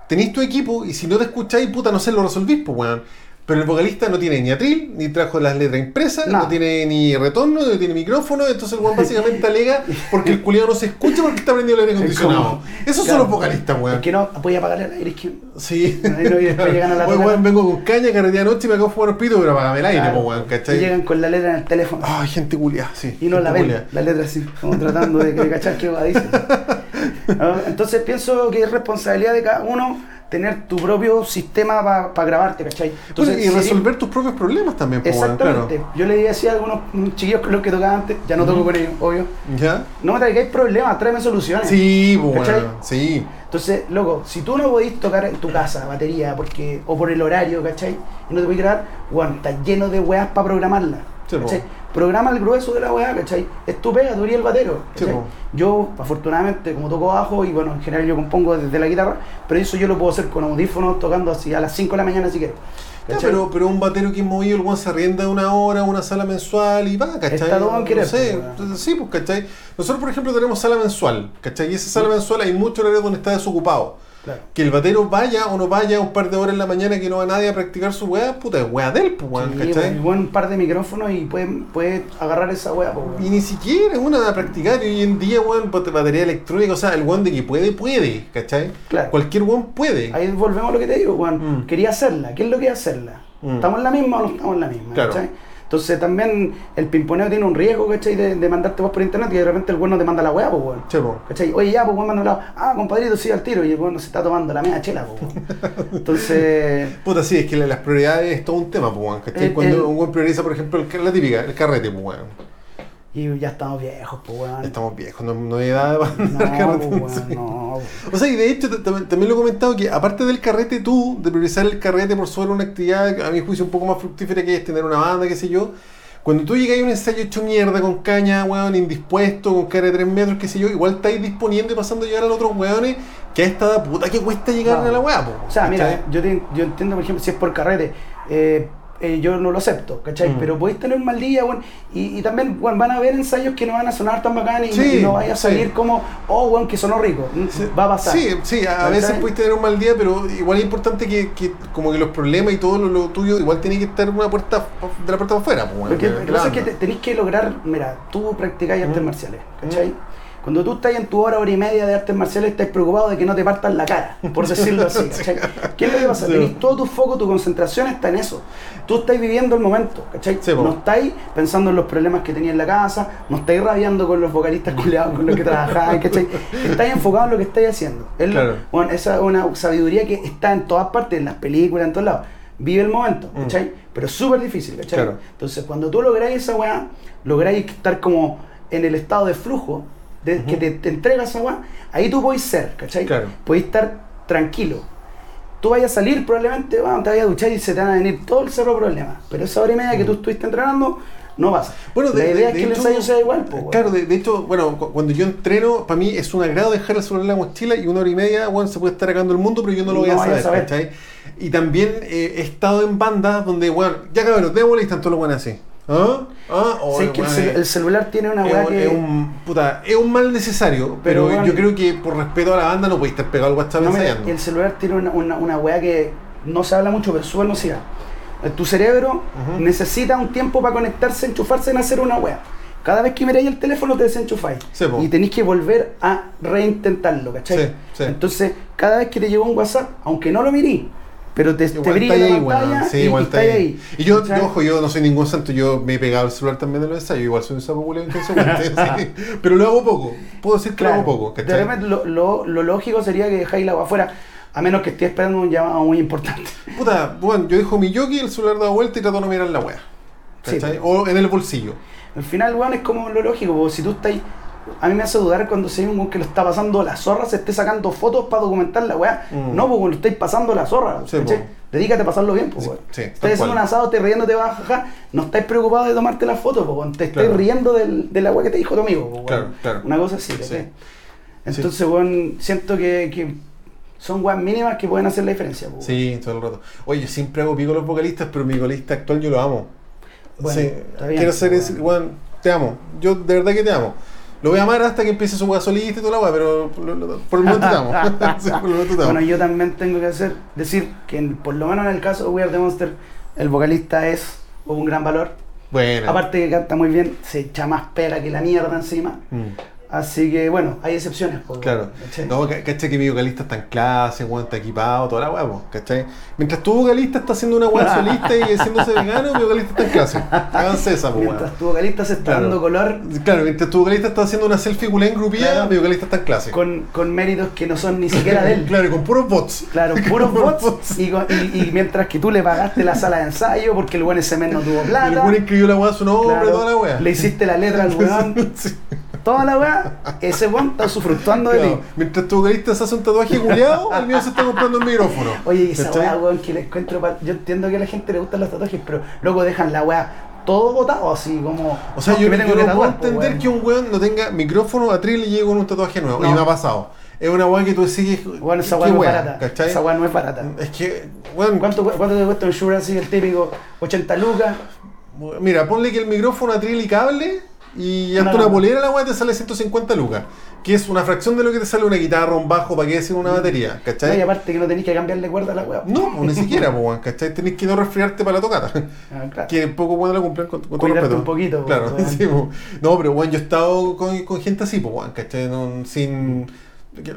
tenéis tu equipo y si no te escucháis, puta, no sé, lo resolvís, pues, weón. Pero el vocalista no tiene ni atril, ni trajo las letras impresas, Nada. no tiene ni retorno, no tiene micrófono, entonces el weón básicamente alega porque el culiado no se escucha porque está prendido el aire acondicionado. Esos son los vocalistas, weón. Es que no, voy a apagar el aire, es que Sí. No, y después llegan a la toca. weón, vengo con caña, carretera anoche y me acabo de fumar pito, pero apagame el aire, Claro, weón, y ¿cachai? llegan con la letra en el teléfono. Ay, gente culiada, sí. y no la ven, la letra así, como tratando de, de cachar qué va dice. ¿No? Entonces pienso que es responsabilidad de cada uno tener tu propio sistema para grabarte, ¿cachai? Entonces, Bueno, y resolver tus propios problemas también, pues, Exactamente. Yo le decía a algunos chiquillos con los que tocaba antes, ya no toco con ellos, obvio. claro. ¿Ya? No me traigáis problemas, tráeme soluciones. Sí, pues, ¿Cachai? weón, sí. Entonces, loco, si tú no podís tocar en tu casa batería porque o por el horario, ¿cachai? Y no te podés grabar, bueno, está lleno de weas para programarla. Po. Programa el grueso de la wea, ¿cachai? Es tu pega, tú eres el batero. Yo, afortunadamente, como toco bajo y bueno, en general yo compongo desde la guitarra, pero eso yo lo puedo hacer con audífonos tocando así a las 5 de la mañana si quiero. Pero, pero un batero que es movido, el weón se arrienda una hora, una sala mensual y va, ¿cachai? Está todo en No sé, pues, sí, pues, ¿cachai? Nosotros, por ejemplo, tenemos sala mensual, ¿cachai? Y esa sala mensual hay muchos horarios donde está desocupado. Claro. Que el batero vaya o no vaya un par de horas en la mañana que no va nadie a practicar su weá, puta, es weá de él, pues, weón, Sí, ¿cachai? pues, bueno, un par de micrófonos y puedes puede agarrar esa wea. pues, weón. Y ni siquiera es una a practicar. Y hoy en día, weón, bate- batería electrónica, o sea, el weón de que puede, puede, ¿cachai? Claro. Cualquier weón puede. Ahí volvemos a lo que te digo, Juan. Mm. Quería hacerla. ¿Qué es lo que es hacerla? Mm. ¿Estamos en la misma o no estamos en la misma? Claro. ¿cachai? Entonces también el pimponeo tiene un riesgo, ¿cachai? De, de mandarte vos por internet y de repente el weón no te manda la weá, pues weón. Sí, po. ¿Cachai? Oye, ya, pues weón, manda Ah, compadrito, sí, al tiro. Y el weón no se está tomando la media chela, pues weón. Entonces. Puta, sí, es que la- las prioridades es todo un tema, pues, weón, ¿cachai? El- Cuando el- un weón prioriza, por ejemplo, el- la típica, el carrete, pues, weón. Y ya estamos viejos, pues weón. Ya Estamos viejos, no, no hay edad para No, carrete. pues, weón, sí. no. O sea, y de hecho, también lo he comentado que aparte del carrete, tú, de priorizar el carrete por sobre una actividad, a mi juicio, un poco más fructífera que es tener una banda, qué sé yo. Cuando tú llegas a un ensayo hecho mierda, con caña, weón, indispuesto, con cara de 3 metros, qué sé yo, igual estáis disponiendo y pasando a llegar a los otros weones que a esta edad puta que cuesta llegar No. a la weá, po. O sea, mira, yo, te- yo entiendo, por ejemplo, si es por carrete, eh, eh, yo no lo acepto, ¿cachai? Mm. Pero podéis tener un mal día, y, y también, van a haber ensayos que no van a sonar tan bacanes y, Sí, y no vaya a sí. salir como, oh, que sonó rico. Mm, Sí, Va a pasar. Sí, sí, a, veces puedes tener un mal día, pero igual es importante que, que como que los problemas y todo lo, lo tuyo igual tiene que estar una puerta de la puerta para afuera, pues, Porque de lo que pasa es que te- tenéis que lograr, mira, tú practicáis artes Mm. marciales, ¿cachai? Cuando tú estás en tu hora, hora y media de artes marciales, estás preocupado de que no te partan la cara, por decirlo así, ¿cachai? ¿Qué es lo que pasa? Sí. Tenéis todo tu foco, tu concentración está en eso. Tú estás viviendo el momento, ¿cachai? Sí, no estáis pensando en los problemas que tenías en la casa, no estáis rabiando con los vocalistas culiados con los que trabajáis, ¿cachai? Estáis enfocado en lo que estáis haciendo. Es lo- Claro. bueno, esa es una sabiduría que está en todas partes, en las películas, en todos lados. Vive el momento, Mm. ¿cachai? Pero es súper difícil, ¿cachai? Claro. Entonces, cuando tú lográis esa weá, lográis estar como en el estado de flujo, de, que te, te entrega esa weá, ahí tú podés ser, ¿cachai? Claro. Podés estar tranquilo. Tú vayas a salir probablemente, bueno, te vayas a duchar y se te van a venir todo el cerro problema. Pero esa hora y media que tú estuviste entrenando, no pasa. Bueno, la de- idea de- es que de el hecho, ensayo sea igual, po. Claro, de, de hecho, bueno, cu- cuando yo entreno, para mí es un agrado dejar el celular en la mochila y una hora y media, bueno, se puede estar acabando el mundo, pero yo no lo voy No a saber. ¿cachai? Y también eh, he estado en bandas donde, bueno, ya cabrón, démosle y están todos los buenos así. ¿Ah? ¿Ah? Oh, Sí, que el, bueno, cel- el celular tiene una es weá que. es un, puta, es un mal necesario, Pero, yo creo que por respeto a la banda no podéis estar pegado al WhatsApp No, ensayando. el celular tiene una, una, una weá que no se habla mucho, pero es súper nociva. Eh, Tu cerebro necesita un tiempo para conectarse, enchufarse en hacer una weá. Cada vez que miráis el teléfono te desenchufáis. Sí, y tenéis que volver a reintentarlo, ¿cachai? Sí, sí. Entonces, cada vez que te llegó un WhatsApp, aunque no lo mirís, pero te, te Igual brilla la ahí, weón. Sí, y, igual está ahí. ahí. Y yo, yo, ojo, yo no soy ningún santo, yo me he pegado el celular también de los ensayos, igual soy un sapo inconsecuente, sí. pero lo hago poco, puedo decir que lo hago poco, de ¿cachai? repente lo, lo- lo lógico sería que dejáis la agua afuera, a menos que estés esperando un llamado muy importante. Puta, bueno, yo dejo mi jockey, el celular da vuelta y trato de no mirar la wea, Sí. O en el bolsillo. Al final, weón, es como lo lógico, porque si tú estás. A mí me hace dudar cuando se un que lo está pasando la zorra, se esté sacando fotos para documentar la weá. Mm. No, porque lo estáis pasando la zorra. Sí, po. Dedícate a pasarlo bien, pues, Sí, cual. un asado, te riéndote, vas a jajar. No estáis preocupados de tomarte la foto, pues. Te estáis Claro. riendo del, de la weá que te dijo tu amigo, pues, weón. Claro, claro. Una cosa así, Sí. Entonces, weón, siento que, que son weas mínimas que pueden hacer la diferencia, pues, weón. Sí, todo el rato. Oye, yo siempre hago pico los vocalistas, pero mi vocalista actual yo lo amo. Bueno, sí, quiero ser pues, ese, bueno. weón, te amo. Yo de verdad que te amo. Lo voy a amar hasta que empiece su wea solista y toda la wea, pero por, lo- por el momento te amo. Sí, por el momento te amo. Bueno, yo también tengo que hacer, decir que en- por lo menos en el caso de We Are the Monster, el vocalista es un gran valor. Bueno. Aparte que canta muy bien, se echa más pega que la mierda encima. Mm. Así que bueno, hay excepciones. po, Claro. ¿cachai? No, ca- caché que mi vocalista está en clase, weón, está equipado, toda la weá, po, ¿cachai? Mientras tu vocalista está haciendo una weá solista y haciéndose vegano, mi vocalista está en clase. Háganse esa, weón. Mientras tu vocalista se está Claro. dando color Claro, mientras tu vocalista está haciendo una selfie culé en grupía, Claro. mi vocalista está en clase. con, con méritos que no son ni siquiera de él. Claro, con puros bots. Claro, puros bots. bots. Y, con- y- y mientras que tú le pagaste la sala de ensayo porque el buen ese mes no tuvo El plata. weón escribió la weá a su nombre, claro, toda la weá. le hiciste la letra al weón. Sí, Toda la weá, ese weón está usufructuando de claro. ti. Mientras tu vocalista se hace un tatuaje culiado, el mío se está comprando un micrófono. Oye, y esa weá, weón, que le encuentro. pa- Yo entiendo que a la gente le gustan los tatuajes, pero luego dejan la weá todo botado, así como. O sea, no, yo, no puedo tatuar, po, entender que un weón no tenga micrófono atril y llegue con un tatuaje nuevo. No. Y me ha pasado. Es una weá que tú sigues. Bueno, esa ¿qué weá no es barata. ¿Cachai? Esa weá no es barata. Es que, weón, ¿Cuánto, ¿Cuánto te cuesta un Shure así, el típico 80 lucas? mira, ponle que el micrófono atril y cable y hasta una polera la weá te sale 150 lucas. Que es una fracción de lo que te sale una guitarra, un bajo, para que decir una batería, No, y ¿cachai? aparte que no tenéis que cambiarle cuerda a la weá. No, pues, ni siquiera, pues, weón, ¿cachai? Tenés que no resfriarte para la tocata. Ah, claro. Que poco bueno lo cumplen con, con todo Cuidarte respeto. un poquito, Claro, weón. sí, po. No, pero bueno, yo he estado con, con gente así, pues, weón, ¿cachai? No, sin. que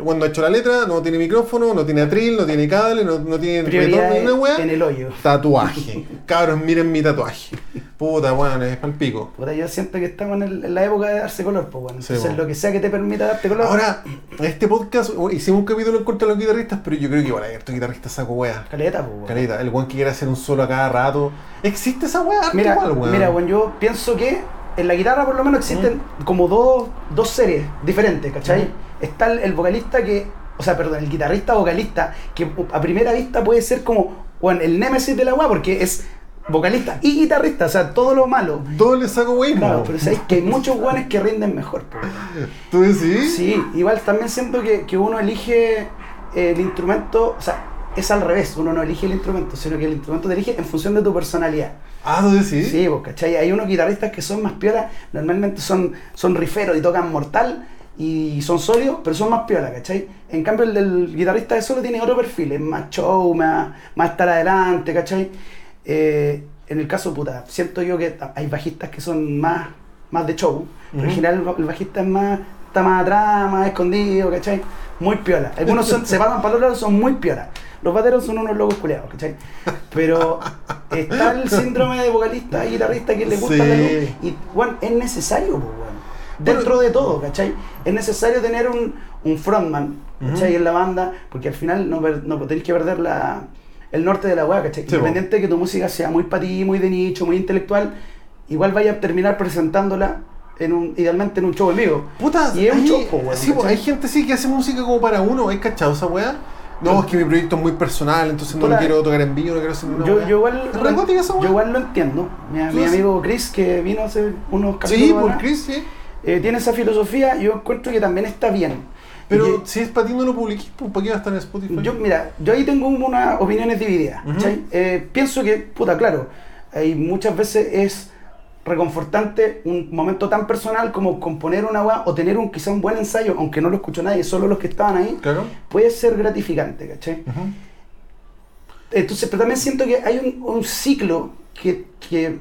Cuando ha hecho la letra, no tiene micrófono, no tiene atril, no tiene cable, no, no tiene retorno, ni una wea. en el hoyo. Tatuaje. Cabros, miren mi tatuaje. Puta, weón, es pa'l pico. Puta, yo siento que estamos en, el- en la época de darse color, pues bueno. Sí, Entonces, lo que sea que te permita darte color. Ahora, este podcast hicimos un capítulo en contra de los guitarristas, pero yo creo que igual hay harto guitarrista saco wea. caleta, pues bueno. Caleta, el weón que quiere hacer un solo a cada rato. ¿Existe esa wea? Mira, igual, weón. mira, bueno, yo pienso que en la guitarra por lo menos existen como dos, dos series diferentes, ¿cachai? Ujú. Está el, el vocalista que, o sea, perdón, el guitarrista vocalista, que a primera vista puede ser como, bueno, el némesis de la weá, porque es vocalista y guitarrista, o sea, todo lo malo. Doble saco weísmo. Claro, pero sabéis que hay muchos weones que rinden mejor. ¿Tú decís? Sí, igual también siento que, que uno elige el instrumento, o sea, es al revés, uno no elige el instrumento, sino que el instrumento te elige en función de tu personalidad. Ah, ¿tú decís? Sí, pues, ¿cachai? Hay unos guitarristas que son más piolas, normalmente son, son riferos y tocan mortal y son sólidos, pero son más piolas, ¿cachai? En cambio, el del guitarrista de solo tiene otro perfil, es más show, más, más estar adelante, ¿cachai? Eh, en el caso, puta, siento yo que hay bajistas que son más, más de show, pero en general el bajista es más, está más atrás, más escondido, ¿cachai? Muy piola. Algunos son- se pasan para los lados, son muy piola. Los bateros son unos locos culeados, ¿cachai? Pero está el síndrome de vocalista y guitarrista que le gusta Sí. la luz. Y, bueno, es necesario, pues. Dentro de todo, ¿cachai? Es necesario tener un, un frontman, ¿cachai? En la banda, porque al final no, no tenéis que perder la, el norte de la weá, ¿cachai? Sí, Independiente de que tu música sea muy para ti, muy de nicho, muy intelectual, igual vaya a terminar presentándola en un, idealmente en un show en vivo. Puta, Y es un hay, show, po, weón, sí, po, hay gente sí que hace música como para uno, ¿hay cachado esa weá? No, es que mi proyecto es muy personal, entonces no lo quiero tocar en vivo, no quiero hacer Yo, yo igual, ¿Es esa yo igual lo entiendo. Mi, amigo Chris, que vino hace unos Sí, capítulos por atrás, Chris, sí. Eh, tiene esa filosofía yo encuentro que también está bien. Pero que- si es para ti no lo publiquís, ¿para qué va a estar en Spotify? Yo, mira, yo ahí tengo unas opiniones divididas. ¿cachai? Eh, pienso que, puta, claro, hay muchas veces es reconfortante un momento tan personal como componer una weá o tener un quizá un buen ensayo, aunque no lo escuchó nadie, solo los que estaban ahí, Claro. puede ser gratificante, ¿cachai? Entonces, pero también siento que hay un, un ciclo que, que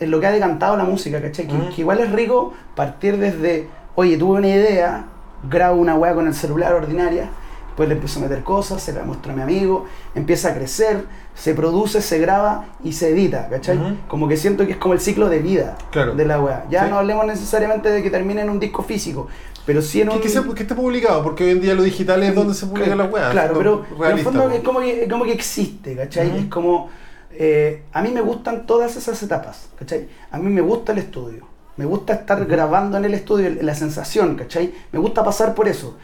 en lo que ha decantado la música, ¿cachai? Que, igual es rico partir desde, oye, tuve una idea, grabo una weá con el celular ordinaria, pues le empiezo a meter cosas, se la muestro a mi amigo, empieza a crecer, se produce, se graba y se edita, ¿cachai? Como que siento que es como el ciclo de vida Claro. de la weá. Ya Sí. no hablemos necesariamente de que termine en un disco físico, pero sí en Que, un... que, sea- que esté publicado, porque hoy en día lo digital es donde se publican las weas. Claro, siendo pero, pero en el fondo es como que, como que existe, ¿cachai? Es como. Eh, a mí me gustan todas esas etapas, ¿cachai? A mí me gusta el estudio. Me gusta estar grabando en el estudio, la sensación, ¿cachai? Me gusta pasar por eso.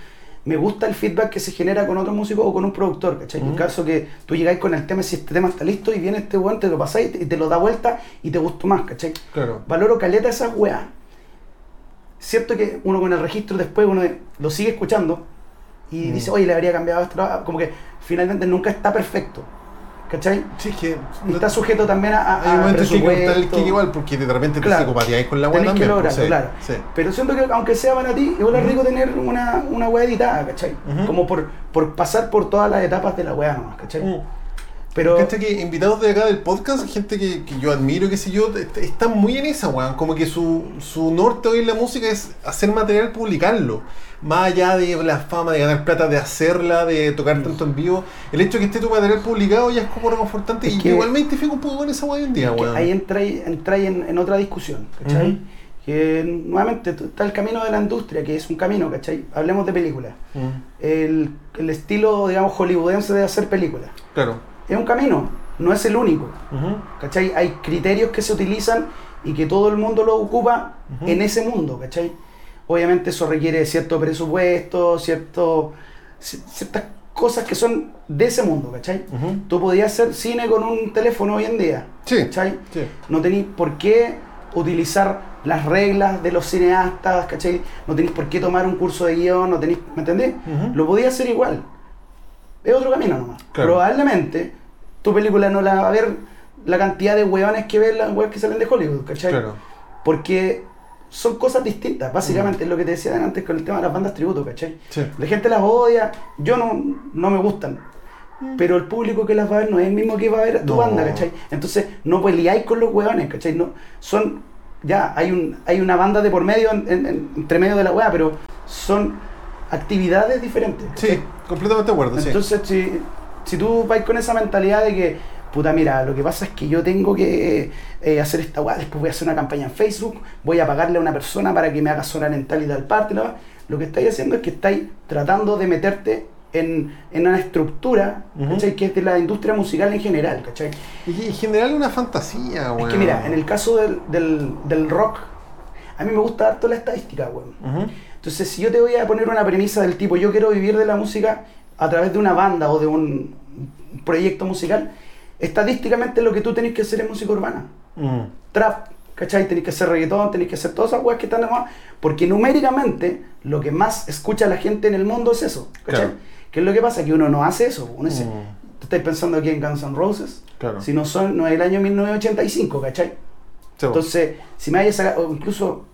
Me gusta el feedback que se genera con otro músico o con un productor, ¿cachai? En Ujú. caso que tú llegáis con el tema, si este tema está listo y viene este weón, te lo pasáis y te lo da vuelta y te gustó más, ¿cachai? Claro. valoro caleta esas weas. Cierto que uno con el registro después uno lo sigue escuchando y Mm. dice, oye, le habría cambiado esto, como que finalmente nunca está perfecto. ¿Cachai? Sí, que. Y está sujeto también a, a, Hay momentos que el kick igual, porque de repente Claro. te psicopatías con la que también. pues, sí, claro. sí. Pero siento que aunque sea para ti, igual es rico tener una, una editada, ¿cachai? Como por, por pasar por todas las etapas de la wea nomás, ¿cachai? Pero Cacha que invitados de acá del podcast, gente que, que yo admiro, qué sé yo, est- están muy en esa, weón. Como que su, su norte hoy en la música es hacer material, publicarlo. Más allá de la fama, de ganar plata, de hacerla, de tocar tanto en vivo. El hecho de que esté tu material publicado ya es como reconfortante. Es y que- yo igual me identifico un poco con esa weón hoy en día, weón. ahí entráis entráis en, en otra discusión, ¿cachai? Que nuevamente está el camino de la industria, que es un camino, ¿cachai? Hablemos de películas. El, el estilo, digamos, hollywoodense de hacer películas. Claro. Es un camino, no es el único. ¿cachai? Hay criterios que se utilizan y que todo el mundo lo ocupa en ese mundo, ¿cachai? Obviamente eso requiere cierto presupuesto, cierto, ci- ciertas cosas que son de ese mundo, ¿cachai? Tú podías hacer cine con un teléfono hoy en día, Sí. ¿cachai? Sí. No tenéis por qué utilizar las reglas de los cineastas, ¿cachai? No tenéis por qué tomar un curso de guion, no tenéis, ¿me entendés? Lo podías hacer igual. Es otro camino nomás. Claro. Probablemente tu película no la va a ver la cantidad de hueones que ven las weas que salen de Hollywood, ¿cachai? Claro. Porque son cosas distintas. Básicamente es lo que te decía antes con el tema de las bandas tributo, ¿cachai? Sí. La gente las odia, yo no, no me gustan. Pero el público que las va a ver no es el mismo que va a ver tu No. banda, ¿cachai? Entonces no peleáis con los hueones, ¿cachai? No, son, ya, hay, un, hay una banda de por medio, en- en- en- entre medio de la hueá, pero son actividades diferentes. Sí, completamente de acuerdo, sí. Entonces, si, si tú vas con esa mentalidad de que, puta, mira, lo que pasa es que yo tengo que eh, hacer esta weá, después voy a hacer una campaña en Facebook, voy a pagarle a una persona para que me haga sonar en tal y tal parte, ¿no? lo que estáis haciendo es que estáis tratando de meterte en, en una estructura. ¿cachai? Que es de la industria musical en general, ¿cachai? Y en general una fantasía, weón. Es que mira, en el caso del, del, del rock, a mí me gusta harto la estadística, weón. Entonces, si yo te voy a poner una premisa del tipo, yo quiero vivir de la música a través de una banda o de un proyecto musical, estadísticamente lo que tú tenés que hacer es música urbana. Mm. Trap, ¿cachai? Tenés que hacer reggaetón, tenés que hacer todas esas weas que están de moda, porque numéricamente lo que más escucha la gente en el mundo es eso, ¿cachai? Claro. ¿Qué es lo que pasa? Que uno no hace eso. Uno dice, Mm. tú estás pensando aquí en Guns N' Roses, Claro. si no son, no es el año 1985, ¿cachai? Sí. Entonces, si me sacado, o incluso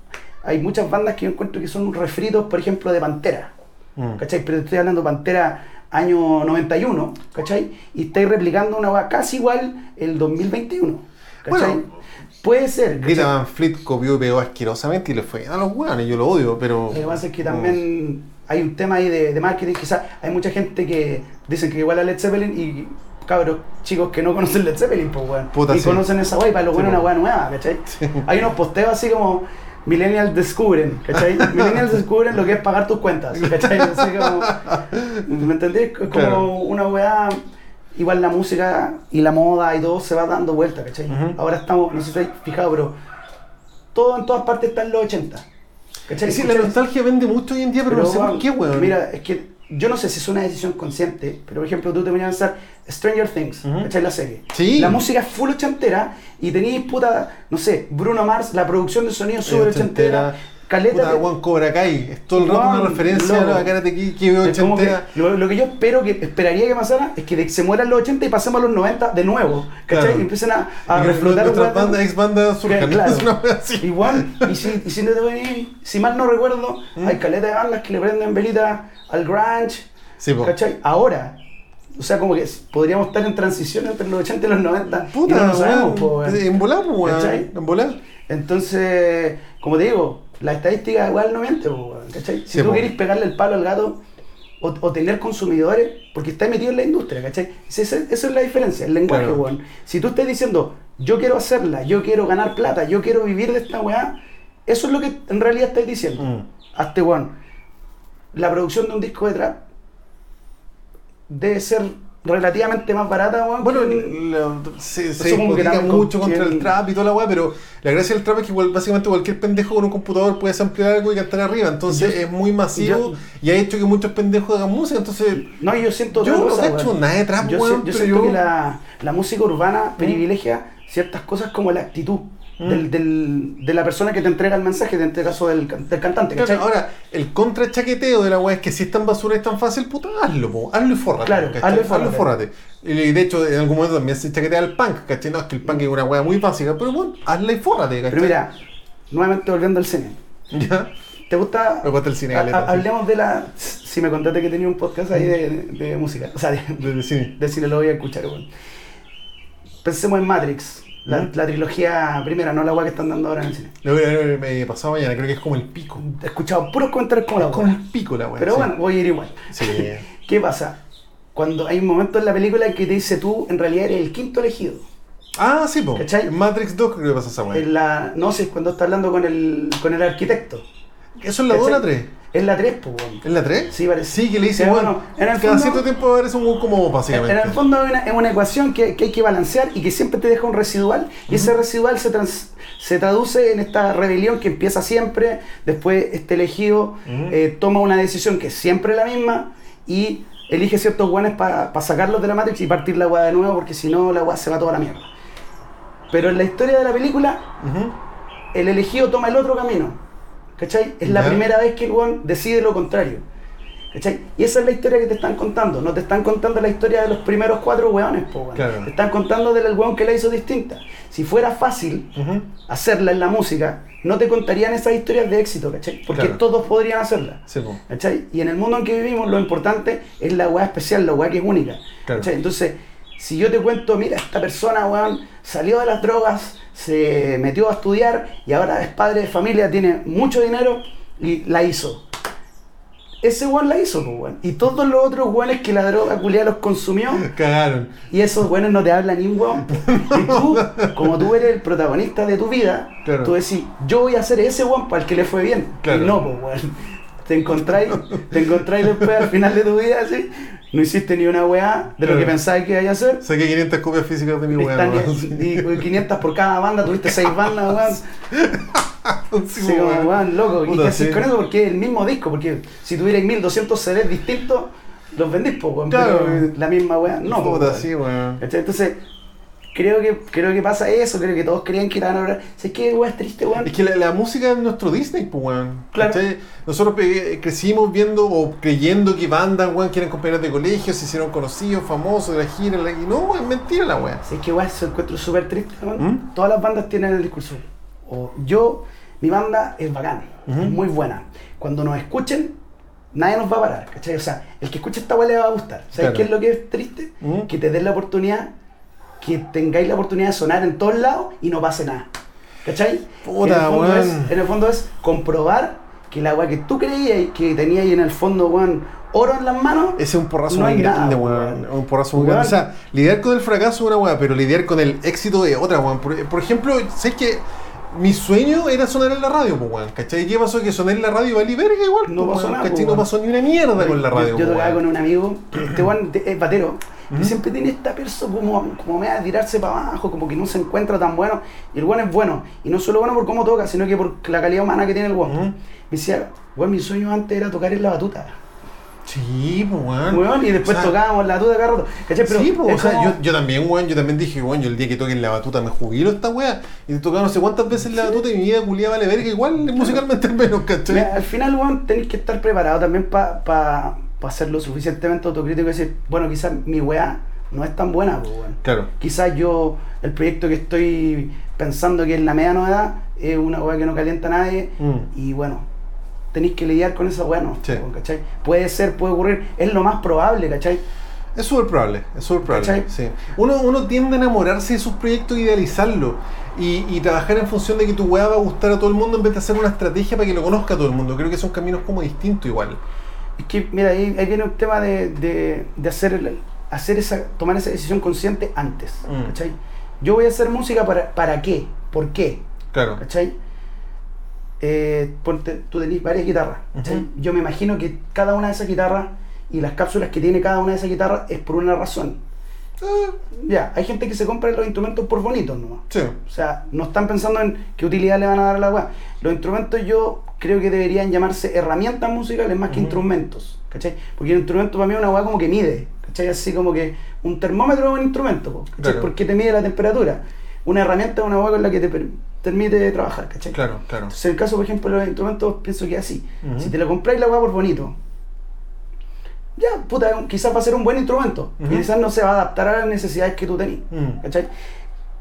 hay muchas bandas que yo encuentro que son refritos, por ejemplo, de Pantera, Mm. ¿cachai? Pero estoy hablando de Pantera año 91, ¿cachai? Y estáis replicando una hueá casi igual el 2021, ¿cachai? Bueno, Puede ser, Greta. Van Fleet copió y pegó asquerosamente y le fue a los weones, yo lo odio, pero. Lo que pasa es que también hay un tema ahí de, de marketing, quizás hay mucha gente que dicen que igual a Led Zeppelin y cabros chicos que no conocen Led Zeppelin, pues weón. Puta, y sí. conocen esa weá y para lo Sí, bueno es una po. weá nueva, ¿cachai? Hay unos posteos así como Millennials descubren, ¿cachai? Millennials descubren lo que es pagar tus cuentas, ¿cachai? Así como, ¿Me entendés? Es como Claro. una weá. Igual la música y la moda y todo se va dando vuelta, ¿cachai? Ahora estamos, no sé si estáis fijados, pero todo en todas partes está en los 80. ¿Cachai? Es decir, la nostalgia vende mucho hoy en día, pero, no sé por qué, weón. Mira, es que yo no sé si es una decisión consciente, pero por ejemplo tú te venías a pensar Stranger Things, Ujú. ¿cachai? La serie. Sí. La música es full ochentera y tenéis puta, no sé, Bruno Mars, la producción de sonido súper ochentera. Caleta. Puta, de- weón, Cobra Kai. Es todo el rato una referencia loco. a la Karate Kid que veo que ochentera. lo, lo que yo espero que esperaría que pasara es que se mueran los 80 y pasemos a los 90 de nuevo, ¿cachai? Claro. Y empiecen a, Y a que reflotar weas- bandas, ex bandas surjan. Claro. Igual, y si, y si, no te si mal no recuerdo, ¿Mm? hay caleta de bandas que le prenden velita al grunge, Sí. ¿cachai? Ahora, o sea, como que podríamos estar en transición entre los 80 y los 90 Puta, y no lo sabemos, weón. En volar, po, weón. ¿Cachai? En volar. Entonces, como te digo, la estadística igual no miente, weón, ¿cachai? Si Sí, tú querés pegarle el palo al gato o, o tener consumidores, porque estás metido en la industria, ¿cachai? Esa, es la diferencia, el lenguaje, weón. Si tú estás diciendo, yo quiero hacerla, yo quiero ganar plata, yo quiero vivir de esta weá, eso es lo que en realidad estás diciendo. Mm. Hazte, weón. La producción de un disco de trap debe ser relativamente más barata, weón. Bueno, que- la- se, se que mucho con- contra el trap y toda la weá, pero la gracia del trap es que igual, básicamente cualquier pendejo con un computador puede ampliar algo y cantar arriba. Entonces Yo- es muy masivo yo- y ha hecho que muchos pendejos hagan música. Entonces, No, yo siento Yo no cacho weón. nada de trap, yo, weón, yo siento que la, la música urbana privilegia ciertas cosas como la actitud Mm. del, del- de la persona que te entrega el mensaje, en este caso del, del cantante, ahora, el contra chaqueteo de la weá es que si es tan basura y es tan fácil, puta, hazlo, po, hazlo y fórrate. Claro, ¿cachai? hazlo y fórrate. fórrate. Y de hecho, en algún momento también se chaquetea el punk, ¿cachai? No, es que el punk es una weá muy básica, pero bueno, hazla y fórrate, ¿cachai? Pero mira, nuevamente volviendo al cine. ¿Ya? ¿Te gusta? Me gusta el cine, ha- sí. Hablemos de la. Si me contaste que tenía un podcast ahí de, de- de música. O sea, de, Desde cine. de cine lo voy a escuchar, weón. Pensemos en Matrix, la, ¿Mm? la trilogía primera, no la weá que están dando ahora en el cine. Lo voy a ver eh, pasado mañana, creo que es como el pico. He escuchado puros comentarios como la Es como weá. el pico la weá. Pero sí. bueno, voy a ir igual. Sí. ¿Qué pasa? Cuando hay un momento en la película que te dice tú, en realidad eres el quinto elegido. Ah, sí, po. ¿Cachai? Matrix 2 creo que pasa esa weá. En la, no sé, cuando está hablando con el, con el arquitecto. ¿Eso es la 2 o la 3? Es la 3, pues. ¿Es la 3? Sí, parece. Sí, que le dice, bueno, en el cada fondo- cierto tiempo aparece un weón como básicamente. en el fondo es una, es una ecuación que, que hay que balancear y que siempre te deja un residual. Y ese residual se, trans- se traduce en esta rebelión que empieza siempre. Después este elegido eh, toma una decisión que es siempre la misma y elige ciertos guanes para sacarlos de la Matrix y partir la weá de nuevo porque si no la weá se va toda la mierda. Pero en la historia de la película, el elegido toma el otro camino. ¿Cachai? Es la Ya. primera vez que el weón decide lo contrario. ¿Cachai? Y esa es la historia que te están contando. No te están contando la historia de los primeros cuatro weones, po, weón. Claro. Te están contando del weón que la hizo distinta. Si fuera fácil Ujú. hacerla en la música, no te contarían esas historias de éxito, ¿cachai? Porque Claro. todos podrían hacerla. Sí, po. ¿Cachai? Y en el mundo en que vivimos, lo importante es la weá especial, la weá que es única. Claro. ¿cachai? Entonces, si yo te cuento, mira, esta persona, weón, salió de las drogas, se metió a estudiar y ahora es padre de familia, tiene mucho dinero y la hizo. ese weón la hizo, pues, weón. Y todos los otros weones que la droga culia los consumió, Cagaron. y esos weones no te hablan ni un weón. Y tú, como tú eres el protagonista de tu vida, Claro. tú decís, yo voy a ser ese weón para el que le fue bien. Claro. Y no, pues weón. Te encontráis, te encontráis después al final de tu vida así, no hiciste ni una weá de lo Claro. que pensabas que ibas a hacer. Saqué 500 copias físicas de mi weá. Y, y 500 por cada banda, tuviste 6 bandas, weón. Sí, weón. weón, loco. ¿Y Puta, qué haces sí. con eso? Porque es el mismo disco. Porque si tuvierais 1200 CDs distintos, los vendís, po, weón. Claro. Pero la misma weá, no. po, Puta, weón. sí, weón. Entonces, creo que, creo que pasa eso. Creo que todos creían que iban a hablar. ¿Sabes qué, weón? Es triste, weón. Es que la, la música es nuestro Disney, pues, weón. Claro. ¿Cachai? Nosotros pe- crecimos viendo o creyendo que bandas, weón, que eran compañeros de colegio, se hicieron conocidos, famosos de la gira. la- Y no, es mentira la weá. ¿Sabes qué, weón? Se encuentro súper triste, weón. ¿Mm? Todas las bandas tienen el discurso. O yo, mi banda es bacán, es muy buena. Cuando nos escuchen, nadie nos va a parar, ¿cachai? O sea, el que escuche esta weá le va a gustar. ¿Sabes Claro. qué es lo que es triste? ¿Mm? Que te den la oportunidad, que tengáis la oportunidad de sonar en todos lados y no pase nada. ¿Cachai? Puta, en, el fondo es, en el fondo es comprobar que la weá que tú creías que tenías ahí en el fondo, weón, oro en las manos. Ese es un porrazo No muy grande, weón. Un porrazo muy grande. O sea, lidiar con el fracaso es una weá, pero lidiar con el éxito es otra, weón. Por, por ejemplo, sé que mi sueño era sonar en la radio, pues, weón. ¿Cachai? ¿Qué pasó? Que soné en la radio y valí verga igual, No pues, pasó nada, ¿cachai? pues, No pasó ni una mierda con la radio, Yo, yo tocaba con un amigo, este weón de- es batero, Y siempre tiene esta persona como, como me da tirarse para abajo, como que no se encuentra tan bueno. Y el weón es bueno, y no solo bueno por cómo toca, sino que por la calidad humana que tiene el. Ujú. Me decía, weón, mi sueño antes era tocar en la batuta. Sí, pues, weón. Weón, y después O sea, tocábamos la batuta cada rato. ¿Cachai? Pero sí, pues, es o sea, como- yo, yo también, weón, yo también dije, weón, yo el día que toque en la batuta me jubilo esta weá. Y he tocado no sé cuántas veces la batuta y mi vida culia vale verga, igual musicalmente al menos, ¿cachai? Mira, al final, weón, tenéis que estar preparado también para pa, pa ser lo suficientemente autocrítico y decir, bueno, quizás mi weá no es tan buena, pues. Claro. Quizás yo, el proyecto que estoy pensando que es la media novedad, es una weá que no calienta a nadie. Mm. Y bueno, tenéis que lidiar con esa weá, ¿no? Sí. ¿cachai? Puede ser, puede ocurrir, es lo más probable, ¿cachai? Es súper probable, es súper probable. ¿Cachai? Sí. Uno, uno tiende a enamorarse de sus proyectos e idealizarlo. Y, y trabajar en función de que tu weá va a gustar a todo el mundo en vez de hacer una estrategia para que lo conozca todo el mundo. Creo que son caminos como distintos igual. Es que, mira, ahí, ahí viene un tema de, de, de hacer, hacer esa, tomar esa decisión consciente antes, Mm. ¿cachai? Yo voy a hacer música para, ¿para qué? ¿Por qué? Claro. ¿Cachai? Eh, ponte- tú tenés varias guitarras. Yo me imagino que cada una de esas guitarras y las cápsulas que tiene cada una de esas guitarras es por una razón. Ah, Ya, hay gente que se compra los instrumentos por bonitos nomás. sí. O sea, no están pensando en qué utilidad le van a dar a la weá. Los instrumentos yo creo que deberían llamarse herramientas musicales más que instrumentos. ¿Cachai? Porque el instrumento para mí es una weá como que mide. ¿Cachai? Así como que un termómetro es un instrumento. Claro. Porque te mide la temperatura. Una herramienta es una weá con la que te per- permite trabajar. ¿Cachai? Claro, claro. Entonces, en el caso, por ejemplo, de los instrumentos, pienso que es así. Si te lo compráis la weá por bonito, ya, puta, quizás va a ser un buen instrumento. Ujú. Y quizás no se va a adaptar a las necesidades que tú tenés. Mm. ¿Cachai?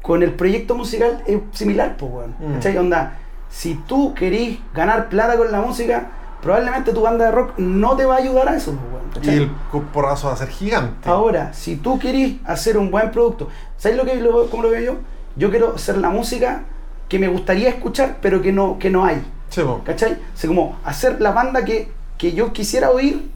Con el proyecto musical es similar, pues, weón. Mm. ¿Cachai? Onda, si tú querís ganar plata con la música, probablemente tu banda de rock no te va a ayudar a eso, pues, weón. Y ¿cachai? el porrazo va a ser gigante. Ahora, si tú querís hacer un buen producto, ¿sabes lo que lo, cómo lo veo yo? Yo quiero hacer la música que me gustaría escuchar, pero que no, que no hay. Sí. ¿Cachai? O sea, como hacer la banda que, que yo quisiera oír,